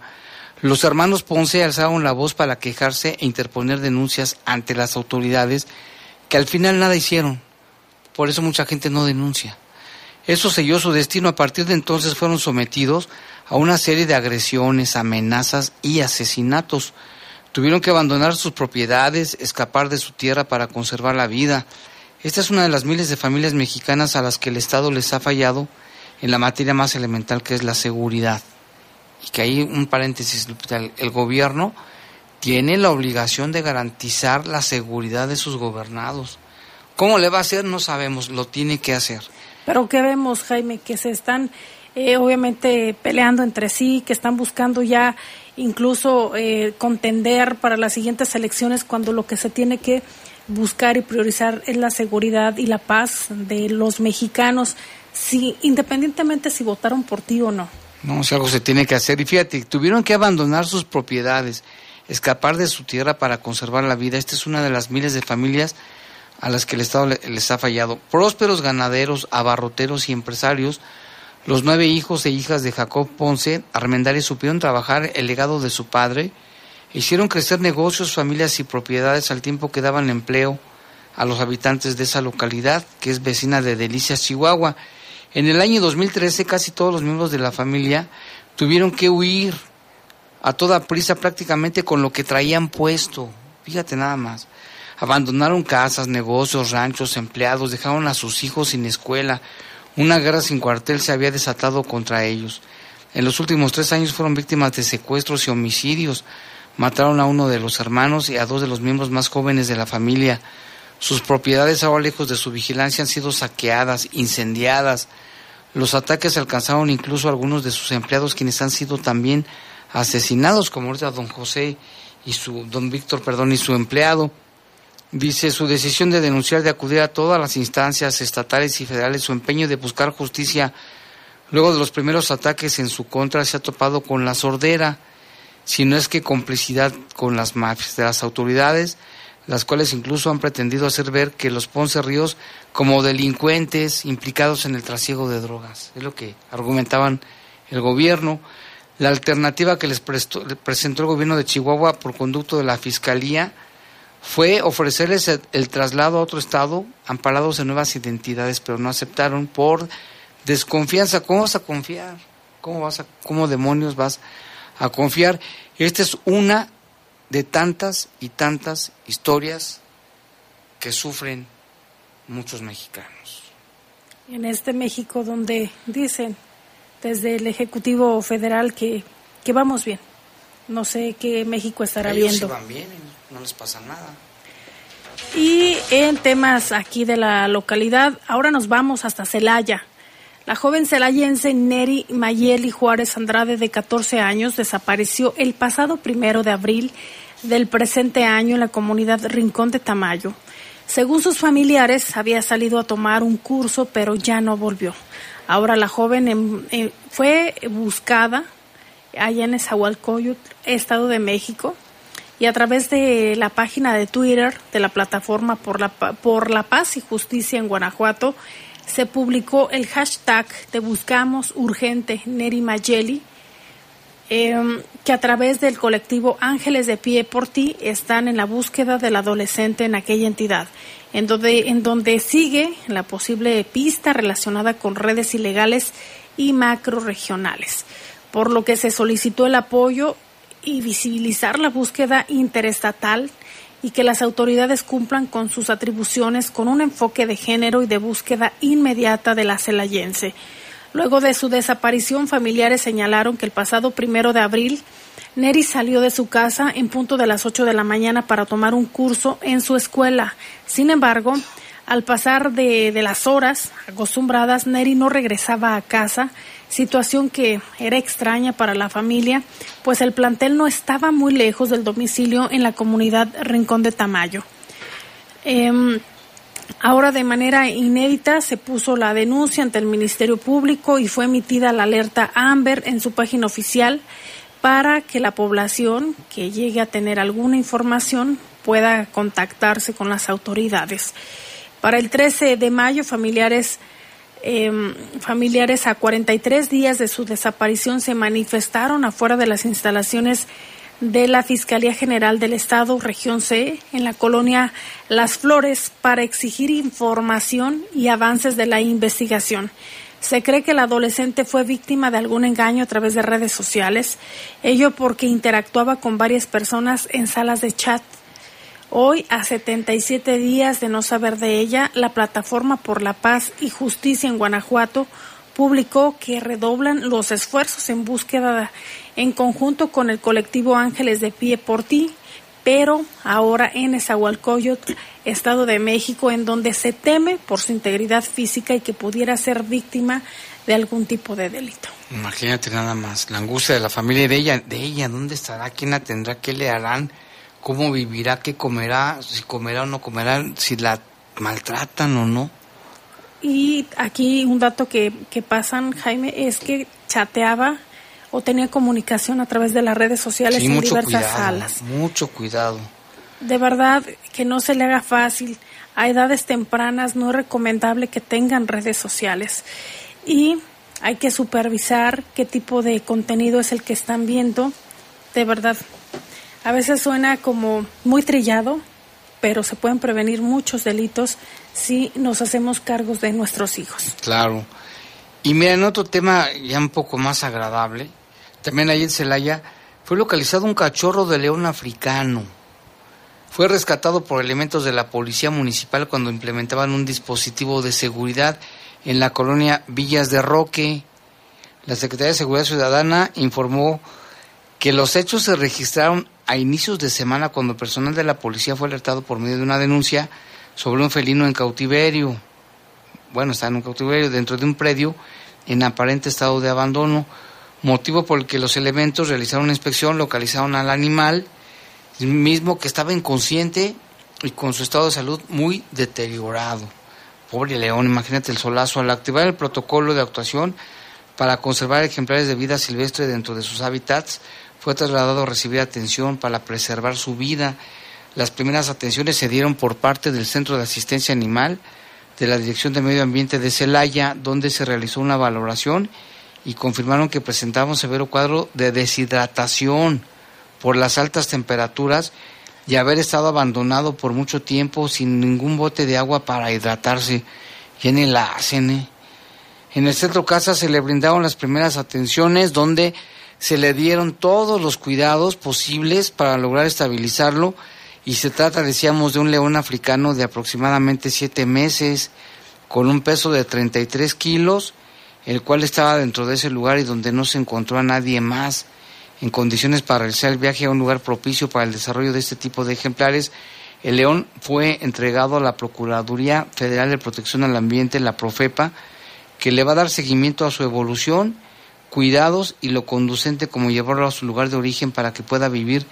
los hermanos Ponce alzaron la voz para quejarse e interponer denuncias ante las autoridades que al final nada hicieron. Por eso mucha gente no denuncia. Eso selló su destino. A partir de entonces fueron sometidos a una serie de agresiones, amenazas y asesinatos. Tuvieron que abandonar sus propiedades, escapar de su tierra para conservar la vida. Esta es una de las miles de familias mexicanas a las que el Estado les ha fallado en la materia más elemental que es la seguridad. Y que hay un paréntesis, el gobierno tiene la obligación de garantizar la seguridad de sus gobernados. ¿Cómo le va a hacer? No sabemos, lo tiene que hacer. Pero ¿qué vemos, Jaime? Que se están eh, obviamente peleando entre sí, que están buscando ya incluso eh, contender para las siguientes elecciones cuando lo que se tiene que buscar y priorizar es la seguridad y la paz de los mexicanos, si, independientemente si votaron por ti o no. No, si algo se tiene que hacer. Y fíjate, tuvieron que abandonar sus propiedades, escapar de su tierra para conservar la vida. Esta es una de las miles de familias a las que el Estado le- les ha fallado. Prósperos ganaderos, abarroteros y empresarios, los nueve hijos e hijas de Jacob Ponce Armendáriz supieron trabajar el legado de su padre, hicieron crecer negocios, familias y propiedades al tiempo que daban empleo a los habitantes de esa localidad, que es vecina de Delicias, Chihuahua. En el año 2013 casi todos los miembros de la familia tuvieron que huir a toda prisa prácticamente con lo que traían puesto. Fíjate nada más. Abandonaron casas, negocios, ranchos, empleados, dejaron a sus hijos sin escuela. Una guerra sin cuartel se había desatado contra ellos. En los últimos tres años fueron víctimas de secuestros y homicidios. Mataron a uno de los hermanos y a dos de los miembros más jóvenes de la familia. Sus propiedades ahora lejos de su vigilancia han sido saqueadas, incendiadas. Los ataques alcanzaron incluso a algunos de sus empleados quienes han sido también asesinados, como ahorita don José y su, don Víctor, perdón, y su empleado. Dice su decisión de denunciar, de acudir a todas las instancias estatales y federales, su empeño de buscar justicia. Luego de los primeros ataques en su contra se ha topado con la sordera, si no es que complicidad con las mafias de las autoridades, las cuales incluso han pretendido hacer ver que los Ponce Ríos como delincuentes implicados en el trasiego de drogas. Es lo que argumentaban el gobierno. La alternativa que les prestó- le presentó el gobierno de Chihuahua por conducto de la Fiscalía fue ofrecerles el, el traslado a otro estado amparados en nuevas identidades, pero no aceptaron por desconfianza. ¿Cómo vas a confiar? ¿Cómo vas a, cómo demonios vas a confiar? Esta es una de tantas y tantas historias que sufren muchos mexicanos. En este México donde dicen desde el Ejecutivo Federal que, que vamos bien. No sé qué México estará Ellos viendo. sí van bien, no les pasa nada. Y en temas aquí de la localidad, ahora nos vamos hasta Celaya. La joven celayense Neri Mayeli Juárez Andrade, de 14 años, desapareció el pasado primero de abril del presente año en la comunidad Rincón de Tamayo. Según sus familiares, había salido a tomar un curso, pero ya no volvió. Ahora la joven em- em, fue buscada allá en Esahualcoyotl, Estado de México, y a través de la página de Twitter de la plataforma por la, por la paz y justicia en Guanajuato se publicó el hashtag de buscamos urgente Neri Mayeli em, que a través del colectivo Ángeles de Pie por Ti están en la búsqueda del adolescente en aquella entidad, en donde, en donde sigue la posible pista relacionada con redes ilegales y macroregionales, por lo que se solicitó el apoyo y visibilizar la búsqueda interestatal y que las autoridades cumplan con sus atribuciones con un enfoque de género y de búsqueda inmediata de la celayense. Luego de su desaparición, familiares señalaron que el pasado primero de abril, Neri salió de su casa en punto de las 8 de la mañana para tomar un curso en su escuela. Sin embargo, al pasar de, de las horas acostumbradas, Neri no regresaba a casa, situación que era extraña para la familia, pues el plantel no estaba muy lejos del domicilio en la comunidad Rincón de Tamayo. Em, Ahora de manera inédita se puso la denuncia ante el Ministerio Público y fue emitida la alerta Amber en su página oficial para que la población que llegue a tener alguna información pueda contactarse con las autoridades. Para el 13 de mayo, familiares em, familiares a 43 días de su desaparición se manifestaron afuera de las instalaciones de la Fiscalía General del Estado, región C, en la colonia Las Flores, para exigir información y avances de la investigación. Se cree que el adolescente fue víctima de algún engaño a través de redes sociales, ello porque interactuaba con varias personas en salas de chat. Hoy, a 77 días de no saber de ella, la Plataforma por la Paz y Justicia en Guanajuato publicó que redoblan los esfuerzos en búsqueda en conjunto con el colectivo Ángeles de Pie por Ti, pero ahora en Esahualcoyotl, Estado de México, en donde se teme por su integridad física y que pudiera ser víctima de algún tipo de delito. Imagínate nada más, la angustia de la familia de ella, de ella, ¿dónde estará? ¿Quién la tendrá? ¿Qué le harán? ¿Cómo vivirá? ¿Qué comerá? Si comerá o no comerá, si la maltratan o no. Y aquí un dato que, que pasan, Jaime, es que chateaba o tenía comunicación a través de las redes sociales Sí, en mucho diversas cuidado, salas. mucho cuidado. De verdad que no se le haga fácil a edades tempranas no es recomendable que tengan redes sociales y hay que supervisar qué tipo de contenido es el que están viendo. De verdad, a veces suena como muy trillado, pero se pueden prevenir muchos delitos si nos hacemos cargos de nuestros hijos. Claro. Y mira, en otro tema ya un poco más agradable, también ahí en Celaya fue localizado un cachorro de león africano. Fue rescatado por elementos de la policía municipal cuando implementaban un dispositivo de seguridad en la colonia Villas de Roque. La Secretaría de Seguridad Ciudadana informó que los hechos se registraron a inicios de semana cuando personal de la policía fue alertado por medio de una denuncia sobre un felino en cautiverio. Bueno, está en un cautiverio dentro de un predio en aparente estado de abandono, motivo por el que los elementos realizaron una inspección, localizaron al animal, mismo que estaba inconsciente y con su estado de salud muy deteriorado. Pobre león, imagínate el solazo. Al activar el protocolo de actuación para conservar ejemplares de vida silvestre dentro de sus hábitats, fue trasladado a recibir atención para preservar su vida. Las primeras atenciones se dieron por parte del Centro de Asistencia Animal de la Dirección de Medio Ambiente de Celaya, donde se realizó una valoración y confirmaron que presentaba un severo cuadro de deshidratación por las altas temperaturas y haber estado abandonado por mucho tiempo sin ningún bote de agua para hidratarse. Y en la hacen, ¿eh? En el centro casa se le brindaron las primeras atenciones donde se le dieron todos los cuidados posibles para lograr estabilizarlo y se trata, decíamos, de un león africano de aproximadamente siete meses con un peso de 33 kilos, el cual estaba dentro de ese lugar y donde no se encontró a nadie más en condiciones para realizar el viaje a un lugar propicio para el desarrollo de este tipo de ejemplares. El león fue entregado a la Procuraduría Federal de Protección al Ambiente, la Profepa, que le va a dar seguimiento a su evolución, cuidados y lo conducente como llevarlo a su lugar de origen para que pueda vivir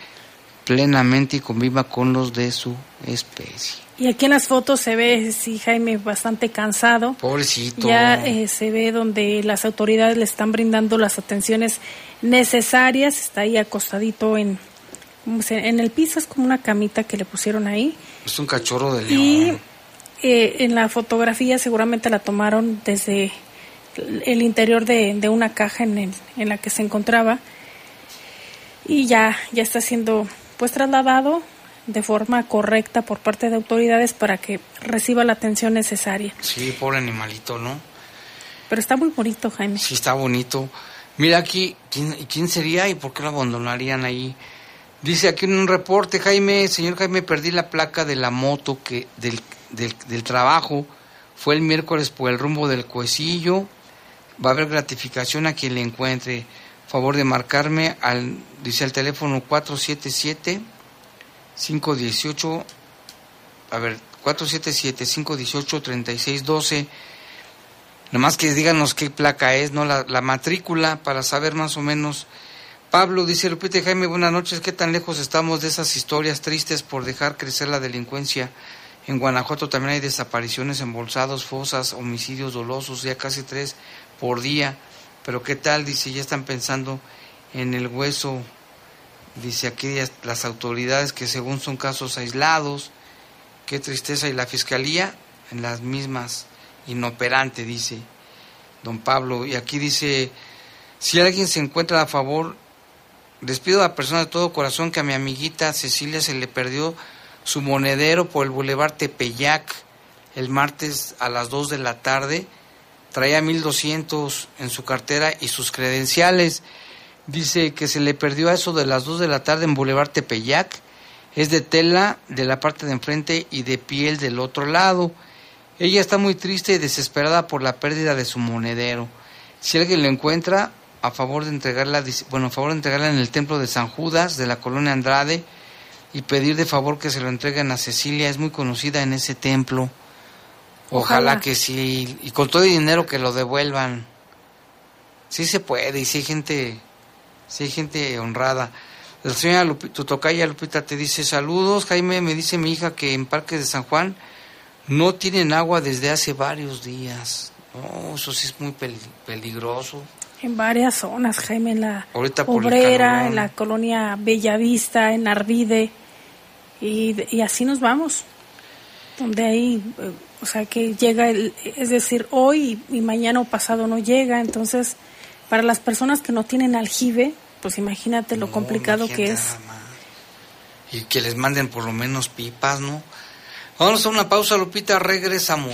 plenamente y conviva con los de su especie. Y aquí en las fotos se ve, sí, Jaime, bastante cansado. Pobrecito. Ya eh, se ve donde las autoridades le están brindando las atenciones necesarias. Está ahí acostadito en, en el piso, es como una camita que le pusieron ahí. Es un cachorro de león. Y eh, en la fotografía seguramente la tomaron desde el interior de, de una caja en, en la que se encontraba. Y ya, ya está siendo pues trasladado de forma correcta por parte de autoridades para que reciba la atención necesaria. Sí, pobre animalito, ¿no? Pero está muy bonito, Jaime. Sí, está bonito. Mira aquí, ¿quién, quién sería y por qué lo abandonarían ahí? Dice aquí en un reporte, Jaime, señor Jaime, perdí la placa de la moto que del, del, del trabajo. Fue el miércoles por el rumbo del Cuecillo. Va a haber gratificación a quien le encuentre. Favor de marcarme al, dice el teléfono 477 518, a ver, 477-518-3612. Nomás que díganos qué placa es, ¿no? La, la, matrícula para saber más o menos. Pablo dice, Lupita y Jaime, buenas noches. ¿Qué tan lejos estamos de esas historias tristes por dejar crecer la delincuencia? En Guanajuato también hay desapariciones, embolsados, fosas, homicidios dolosos, ya casi tres por día. Pero ¿qué tal? Dice, ya están pensando en el hueso Dice aquí las autoridades que según son casos aislados, qué tristeza, y la fiscalía en las mismas, inoperante, dice don Pablo. Y aquí dice, si alguien se encuentra a favor, les pido a la persona de todo corazón que a mi amiguita Cecilia se le perdió su monedero por el Boulevard Tepeyac el martes a las 2 de la tarde. Traía 1200 en su cartera y sus credenciales. Dice que se le perdió a eso de las 2 de la tarde en Boulevard Tepeyac. Es de tela de la parte de enfrente y de piel del otro lado. Ella está muy triste y desesperada por la pérdida de su monedero. Si alguien lo encuentra, a favor de entregarla, bueno, a favor de entregarla en el templo de San Judas de la colonia Andrade y pedir de favor que se lo entreguen a Cecilia, es muy conocida en ese templo. Ojalá, Ojalá que sí, y con todo el dinero que lo devuelvan. Sí se puede, y si hay gente si hay gente honrada. La señora Lupita, tu tocaya Lupita te dice saludos, Jaime, me dice mi hija que en Parques de San Juan no tienen agua desde hace varios días. No, eso sí es muy peligroso. En varias zonas, Jaime, en la Obrera, en la colonia Bellavista, en Arvide, y, y así nos vamos. Donde ahí, eh, o sea, que llega, el, es decir, hoy y, mañana o pasado no llega, entonces, para las personas que no tienen aljibe, pues imagínate lo complicado que es. Y que les manden por lo menos pipas, ¿no? Vamos a una pausa, Lupita, regresamos.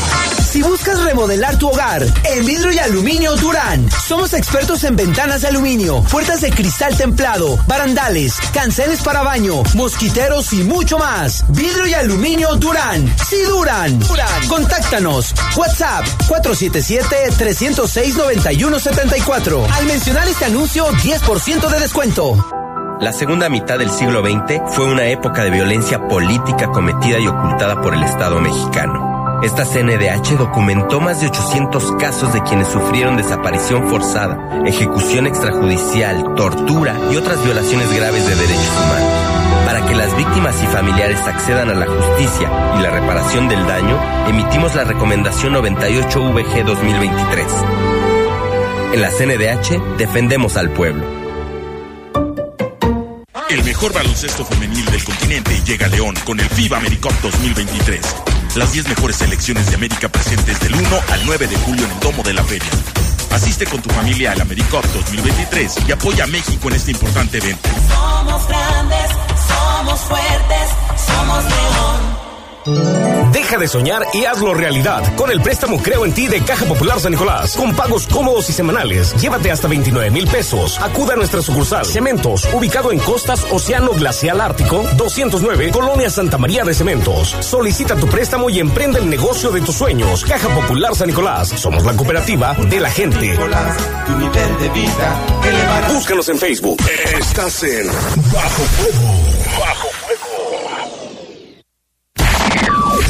si buscas remodelar tu hogar, en vidrio y aluminio Durán. Somos expertos en ventanas de aluminio, puertas de cristal templado, barandales, canceles para baño, mosquiteros y mucho más. Vidrio y aluminio Durán. Sí, Durán. Durán. Contáctanos. WhatsApp 477-306-9174. Al mencionar este anuncio, 10% de descuento. La segunda mitad del siglo XX fue una época de violencia política cometida y ocultada por el Estado mexicano. Esta CNDH documentó más de 800 casos de quienes sufrieron desaparición forzada, ejecución extrajudicial, tortura y otras violaciones graves de derechos humanos. Para que las víctimas y familiares accedan a la justicia y la reparación del daño, emitimos la recomendación 98VG 2023. En la CNDH defendemos al pueblo. El mejor baloncesto femenil del continente llega a León con el FIBA AmeriCup 2023 las 10 mejores selecciones de América presentes del 1 al 9 de julio en el Domo de la Feria. Asiste con tu familia al AmeriCup 2023 y apoya a México en este importante evento. Somos grandes, somos fuertes, somos León. Deja de soñar y hazlo realidad con el préstamo Creo en ti de Caja Popular San Nicolás. Con pagos cómodos y semanales. Llévate hasta 29 mil pesos. Acuda a nuestra sucursal Cementos, ubicado en Costas Océano Glacial Ártico, 209, Colonia Santa María de Cementos. Solicita tu préstamo y emprende el negocio de tus sueños. Caja Popular San Nicolás. Somos la cooperativa de la gente. tu nivel de vida Búscanos en Facebook. Estás en Bajo Fuego.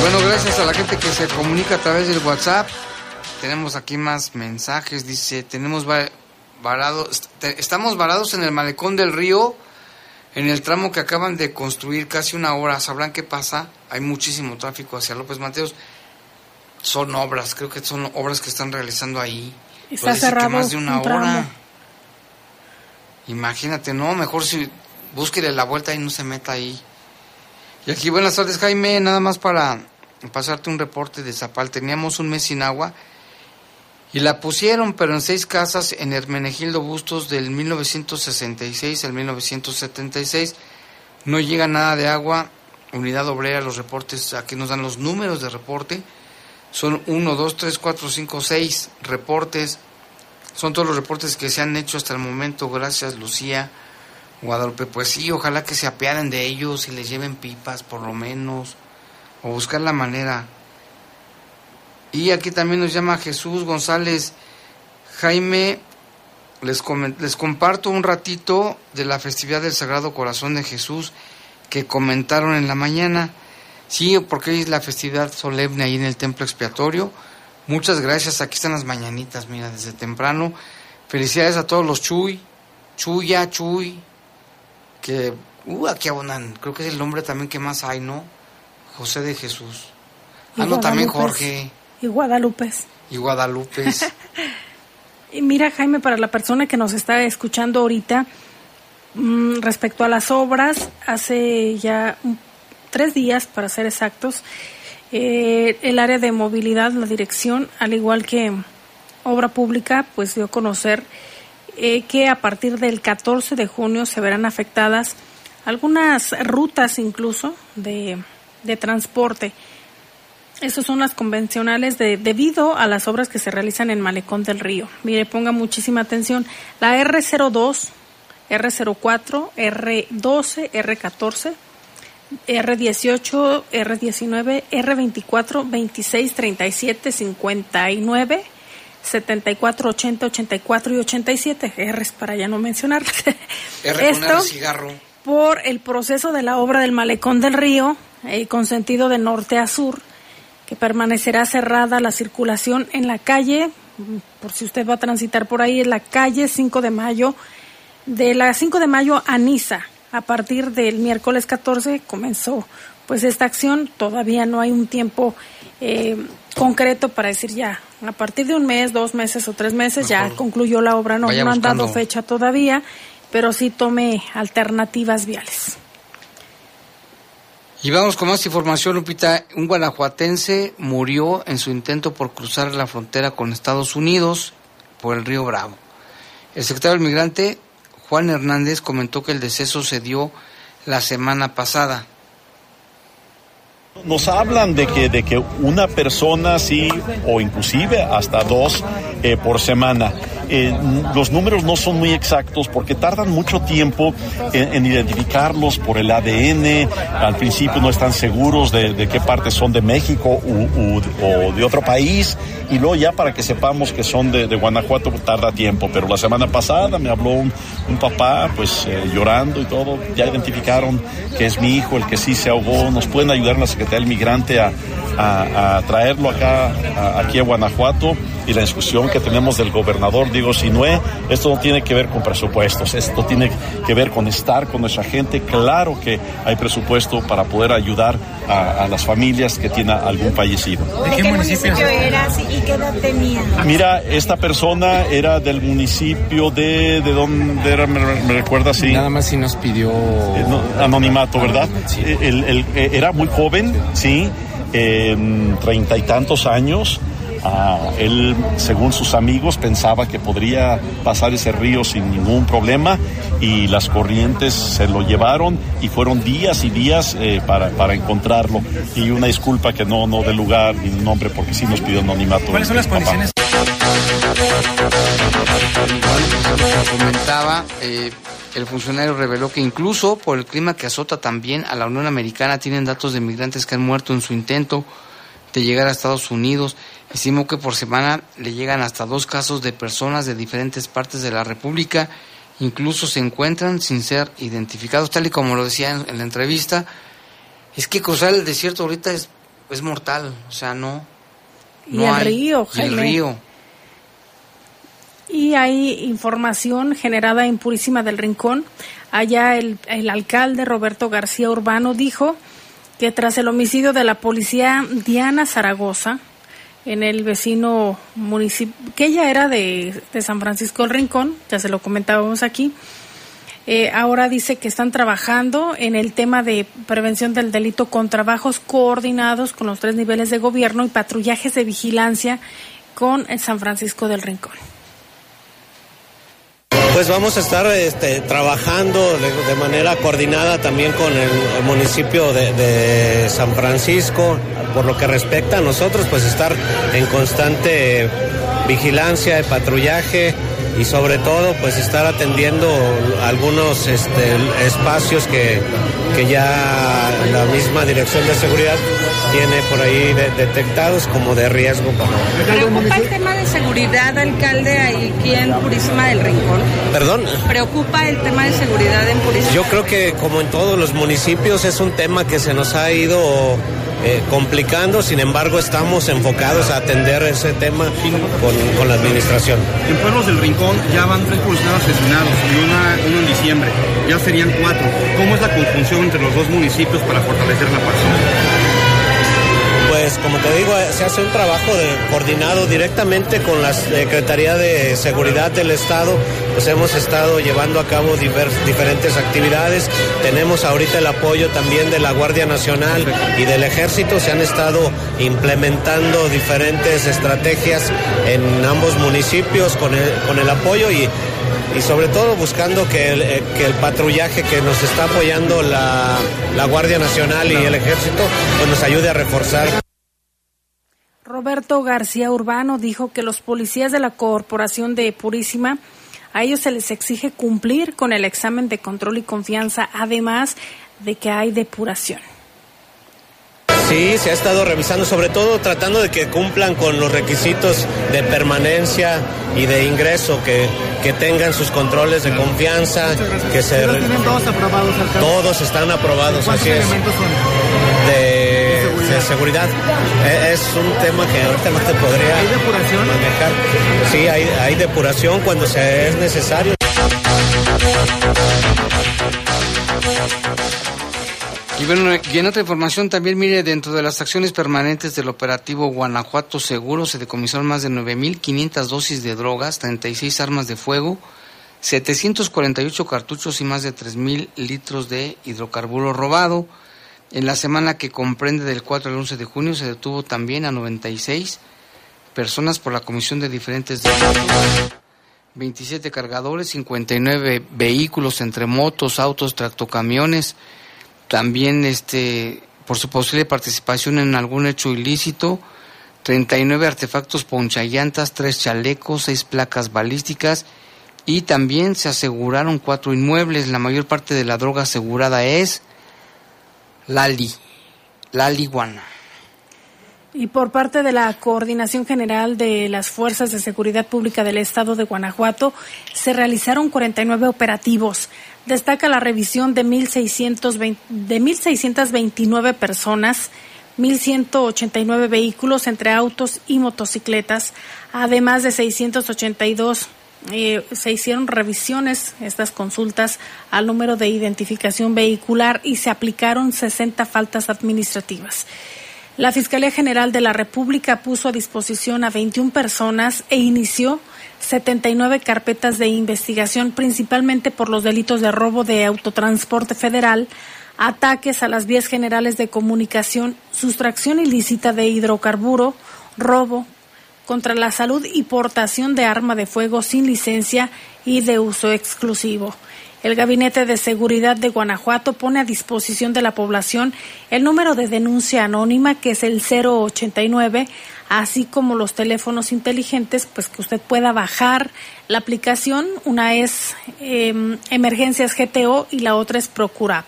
Bueno, gracias a la gente que se comunica a través del WhatsApp. Tenemos aquí más mensajes. Dice, tenemos varados, estamos varados en el malecón del río, en el tramo que acaban de construir casi una hora. ¿Sabrán qué pasa? Hay muchísimo tráfico hacia López Mateos. Son obras, creo que son obras que están realizando ahí. Está cerrado más de una hora. Imagínate, no, mejor si búsquele la vuelta y no se meta ahí. Y aquí, buenas tardes, Jaime, nada más para pasarte un reporte de Zapal. Teníamos un mes sin agua y la pusieron, pero en seis casas en Hermenegildo Bustos del 1966 al 1976. No llega nada de agua. Unidad obrera, los reportes, aquí nos dan los números de reporte. Son 1, 2, 3, 4, 5, 6 reportes. Son todos los reportes que se han hecho hasta el momento. Gracias, Lucía. Guadalupe, pues sí, ojalá que se apiaden de ellos y les lleven pipas por lo menos, o buscar la manera. Y aquí también nos llama Jesús González. Jaime, les, les comparto un ratito de la festividad del Sagrado Corazón de Jesús que comentaron en la mañana. Sí, porque es la festividad solemne ahí en el templo expiatorio. Muchas gracias, aquí están las mañanitas, mira, desde temprano. Felicidades a todos los Chuy, Chuya, Chuy, que uh, aquí abonan, creo que es el nombre también que más hay, ¿no? José de Jesús. Ah, no, también Jorge. Y Guadalupe. Y Guadalupe. (laughs) y mira, Jaime, para la persona que nos está escuchando ahorita, mm, respecto a las obras, hace ya tres días, para ser exactos, eh, el área de movilidad, la dirección, al igual que obra pública, pues dio a conocer eh, que a partir del 14 de junio se verán afectadas algunas rutas incluso de, transporte. Esas son las convencionales de, debido a las obras que se realizan en Malecón del Río. Mire, ponga muchísima atención. La R02 R04, R12, R14, R18, R19, R24, 26, 37, 59, 74, 80, 84 y 87. R's para ya no mencionar. (laughs) R con R cigarro. por el proceso de la obra del Malecón del Río, eh, con sentido de norte a sur, que permanecerá cerrada la circulación en la calle, por si usted va a transitar por ahí, en la calle 5 de mayo, de la 5 de mayo a Niza. A partir del miércoles 14 comenzó pues esta acción, todavía no hay un tiempo eh, concreto para decir ya, a partir de un mes, dos meses o tres meses ya concluyó la obra, no, no han dado fecha todavía, pero sí tome alternativas viales. Y vamos con más información, Lupita. Un guanajuatense murió en su intento por cruzar la frontera con Estados Unidos por el río Bravo. El secretario del Migrante, Juan Hernández, comentó que el deceso se dio la semana pasada. Nos hablan de que, de que una persona sí, o inclusive hasta dos eh, por semana. Eh, los números no son muy exactos porque tardan mucho tiempo en, en identificarlos por el ADN. Al principio no están seguros de, de qué parte son de México u- u- o de otro país. Y luego ya para que sepamos que son de, de Guanajuato tarda tiempo. Pero la semana pasada me habló un, un papá pues eh, llorando y todo. Ya identificaron que es mi hijo el que sí se ahogó. Nos pueden ayudar en la Secretaría del Migrante a, a- a traerlo acá, a- aquí a Guanajuato. Y la discusión que tenemos del gobernador Diego Sinue, esto no tiene que ver con presupuestos, esto tiene que ver con estar con nuestra gente. Claro que hay presupuesto para poder ayudar a, a las familias que tienen algún fallecido. ¿De qué municipio eras y qué edad tenía? Mira, esta persona era del municipio de... ¿De dónde era? ¿Me, me recuerda? Sí. Nada más si nos pidió... Eh, no, anonimato, ¿verdad? Eh, el- el- eh, era muy joven, sí, treinta y tantos años. Ah, él, según sus amigos, pensaba que podría pasar ese río sin ningún problema y las corrientes se lo llevaron y fueron días y días eh, para, para encontrarlo. Y una disculpa que no, no de lugar ni nombre porque sí nos pidió anonimato. ¿Cuáles son las el papá. condiciones? Como comentaba, eh, el funcionario reveló que incluso por el clima que azota también a la Unión Americana tienen datos de migrantes que han muerto en su intento de llegar a Estados Unidos. Estimó que por semana le llegan hasta dos casos de personas de diferentes partes de la República. Incluso se encuentran sin ser identificados, tal y como lo decía en, en la entrevista. Es que cruzar el desierto ahorita es, es mortal, o sea, no. Y no el hay. río, Y el río. Y hay información generada en Purísima del Rincón. Allá el, el alcalde Roberto García Urbano dijo que tras el homicidio de la policía Diana Zaragoza en el vecino municipio, que ella era de, de San Francisco del Rincón, ya se lo comentábamos aquí, eh, ahora dice que están trabajando en el tema de prevención del delito con trabajos coordinados con los tres niveles de gobierno y patrullajes de vigilancia con San Francisco del Rincón. Pues vamos a estar este, trabajando de, de manera coordinada también con el, municipio de, de San Francisco. Por lo que respecta a nosotros, pues estar en constante vigilancia, patrullaje y sobre todo pues estar atendiendo algunos este, espacios que, que ya la misma Dirección de Seguridad tiene por ahí de- detectados como de riesgo. ¿Preocupa el tema de seguridad, alcalde, aquí en Purísima del Rincón? Perdón. ¿Preocupa el tema de seguridad en Purísima? Yo creo que como en todos los municipios es un tema que se nos ha ido eh, complicando, sin embargo estamos enfocados a atender ese tema con, la administración. En Pueblos del Rincón ya van tres policías asesinados y una, uno en diciembre. Ya serían cuatro. ¿Cómo es la conjunción entre los dos municipios para fortalecer la paz? Pues como te digo, eh, se hace un trabajo de, coordinado directamente con la Secretaría de Seguridad del Estado. Pues hemos estado llevando a cabo diver- diferentes actividades. Tenemos ahorita el apoyo también de la Guardia Nacional y del Ejército. Se han estado implementando diferentes estrategias en ambos municipios con el, con el apoyo y, y sobre todo buscando que el, eh, que el patrullaje que nos está apoyando la, la Guardia Nacional y el Ejército pues nos ayude a reforzar. Roberto García Urbano dijo que los policías de la Corporación de Purísima A ellos se les exige cumplir con el examen de control y confianza, además de que hay depuración. Sí, se ha estado revisando, sobre todo tratando de que cumplan con los requisitos de permanencia y de ingreso, que, que tengan sus controles de confianza, que se... tienen todos aprobados? Todos están aprobados, ¿Cuántos así es. elementos son? De, de seguridad. E- Es un tema que ahorita no te podría ¿Hay depuración? manejar. Sí, hay, hay depuración cuando se es necesario. Y bueno, y en otra información también, mire, dentro de las acciones permanentes del operativo Guanajuato Seguro se decomisaron más de 9.500 dosis de drogas, 36 armas de fuego, 748 cartuchos y más de 3.000 litros de hidrocarburo robado. En la semana que comprende del 4 al 11 de junio se detuvo también a 96 personas por la comisión de diferentes delitos. 27 cargadores, 59 vehículos entre motos, autos, tractocamiones, también este por su posible participación en algún hecho ilícito, 39 artefactos ponchallantas, 3 chalecos, 6 placas balísticas y también se aseguraron cuatro inmuebles. La mayor parte de la droga asegurada es Lali, Lali Guana. Y por parte de la Coordinación General de las Fuerzas de Seguridad Pública del Estado de Guanajuato, se realizaron 49 operativos. Destaca la revisión de 1.620 de 1.629 personas, 1.189 vehículos entre autos y motocicletas, además de 682 eh, se hicieron revisiones, estas consultas al número de identificación vehicular y se aplicaron 60 faltas administrativas. La Fiscalía General de la República puso a disposición a 21 personas e inició 79 carpetas de investigación, principalmente por los delitos de robo de autotransporte federal, ataques a las vías generales de comunicación, sustracción ilícita de hidrocarburo, robo contra la salud y portación de arma de fuego sin licencia y de uso exclusivo. El Gabinete de Seguridad de Guanajuato pone a disposición de la población el número de denuncia anónima que es el 089, así como los teléfonos inteligentes, pues que usted pueda bajar la aplicación. Una es eh, Emergencias GTO y la otra es Procurap.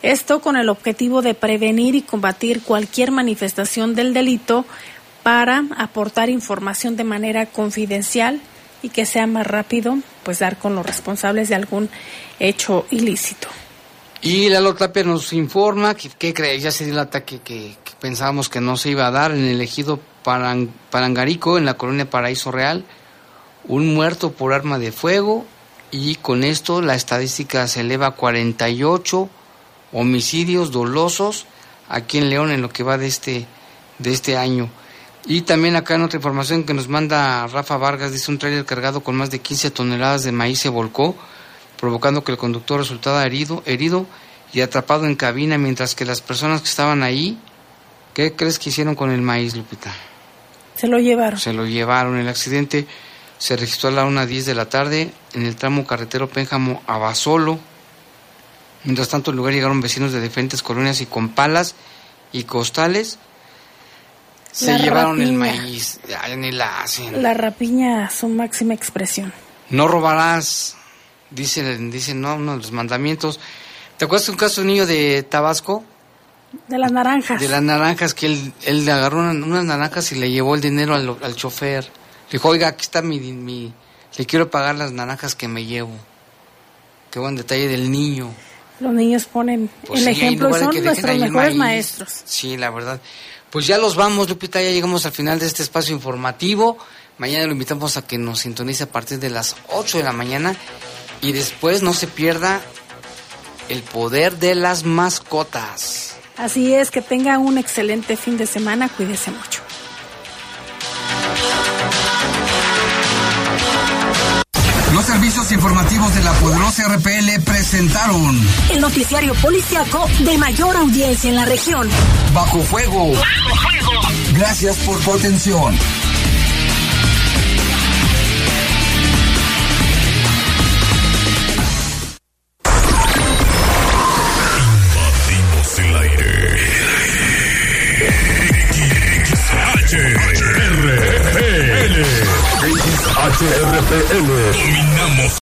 Esto con el objetivo de prevenir y combatir cualquier manifestación del delito para aportar información de manera confidencial y que sea más rápido pues dar con los responsables de algún hecho ilícito. Y Lalo Tapia nos informa que, ¿qué cree? Ya se dio el ataque que, pensábamos que no se iba a dar en el ejido Parang, Parangarico, en la colonia Paraíso Real. Un muerto por arma de fuego y con esto la estadística se eleva a 48 homicidios dolosos aquí en León en lo que va de este, de este año. Y también acá en otra información que nos manda Rafa Vargas, dice un tráiler cargado con más de 15 toneladas de maíz se volcó, provocando que el conductor resultara herido, herido y atrapado en cabina, mientras que las personas que estaban ahí, ¿qué crees que hicieron con el maíz, Lupita? Se lo llevaron. Se lo llevaron. El accidente se registró a la 1.10 de la tarde en el tramo carretero Pénjamo a Basolo. Mientras tanto, al lugar llegaron vecinos de diferentes colonias y con palas y costales se La llevaron el maíz. Ya ni la hacen. La rapiña su máxima expresión. No robarás, dice, dice no, uno de los mandamientos. ¿Te acuerdas de un caso de un niño de Tabasco? De las naranjas. De las naranjas, que él, él le agarró una- unas naranjas y le llevó el dinero al, al chofer. Le dijo, oiga, aquí está mi, mi... Le quiero pagar las naranjas que me llevo. Qué buen detalle del niño. Los niños ponen Pues el sí, ejemplo son nuestros mejores maíz. maestros. Sí, la verdad. Pues ya los vamos, Lupita, ya llegamos al final de este espacio informativo. Mañana lo invitamos a que nos sintonice a partir de las 8 de la mañana y después no se pierda el poder de las mascotas. Así es, que tenga un excelente fin de semana, cuídese mucho. Servicios informativos de la poderosa RPL presentaron El noticiario policiaco de mayor audiencia en la región. Bajo Fuego. Gracias por tu atención. XRPL. Dominamos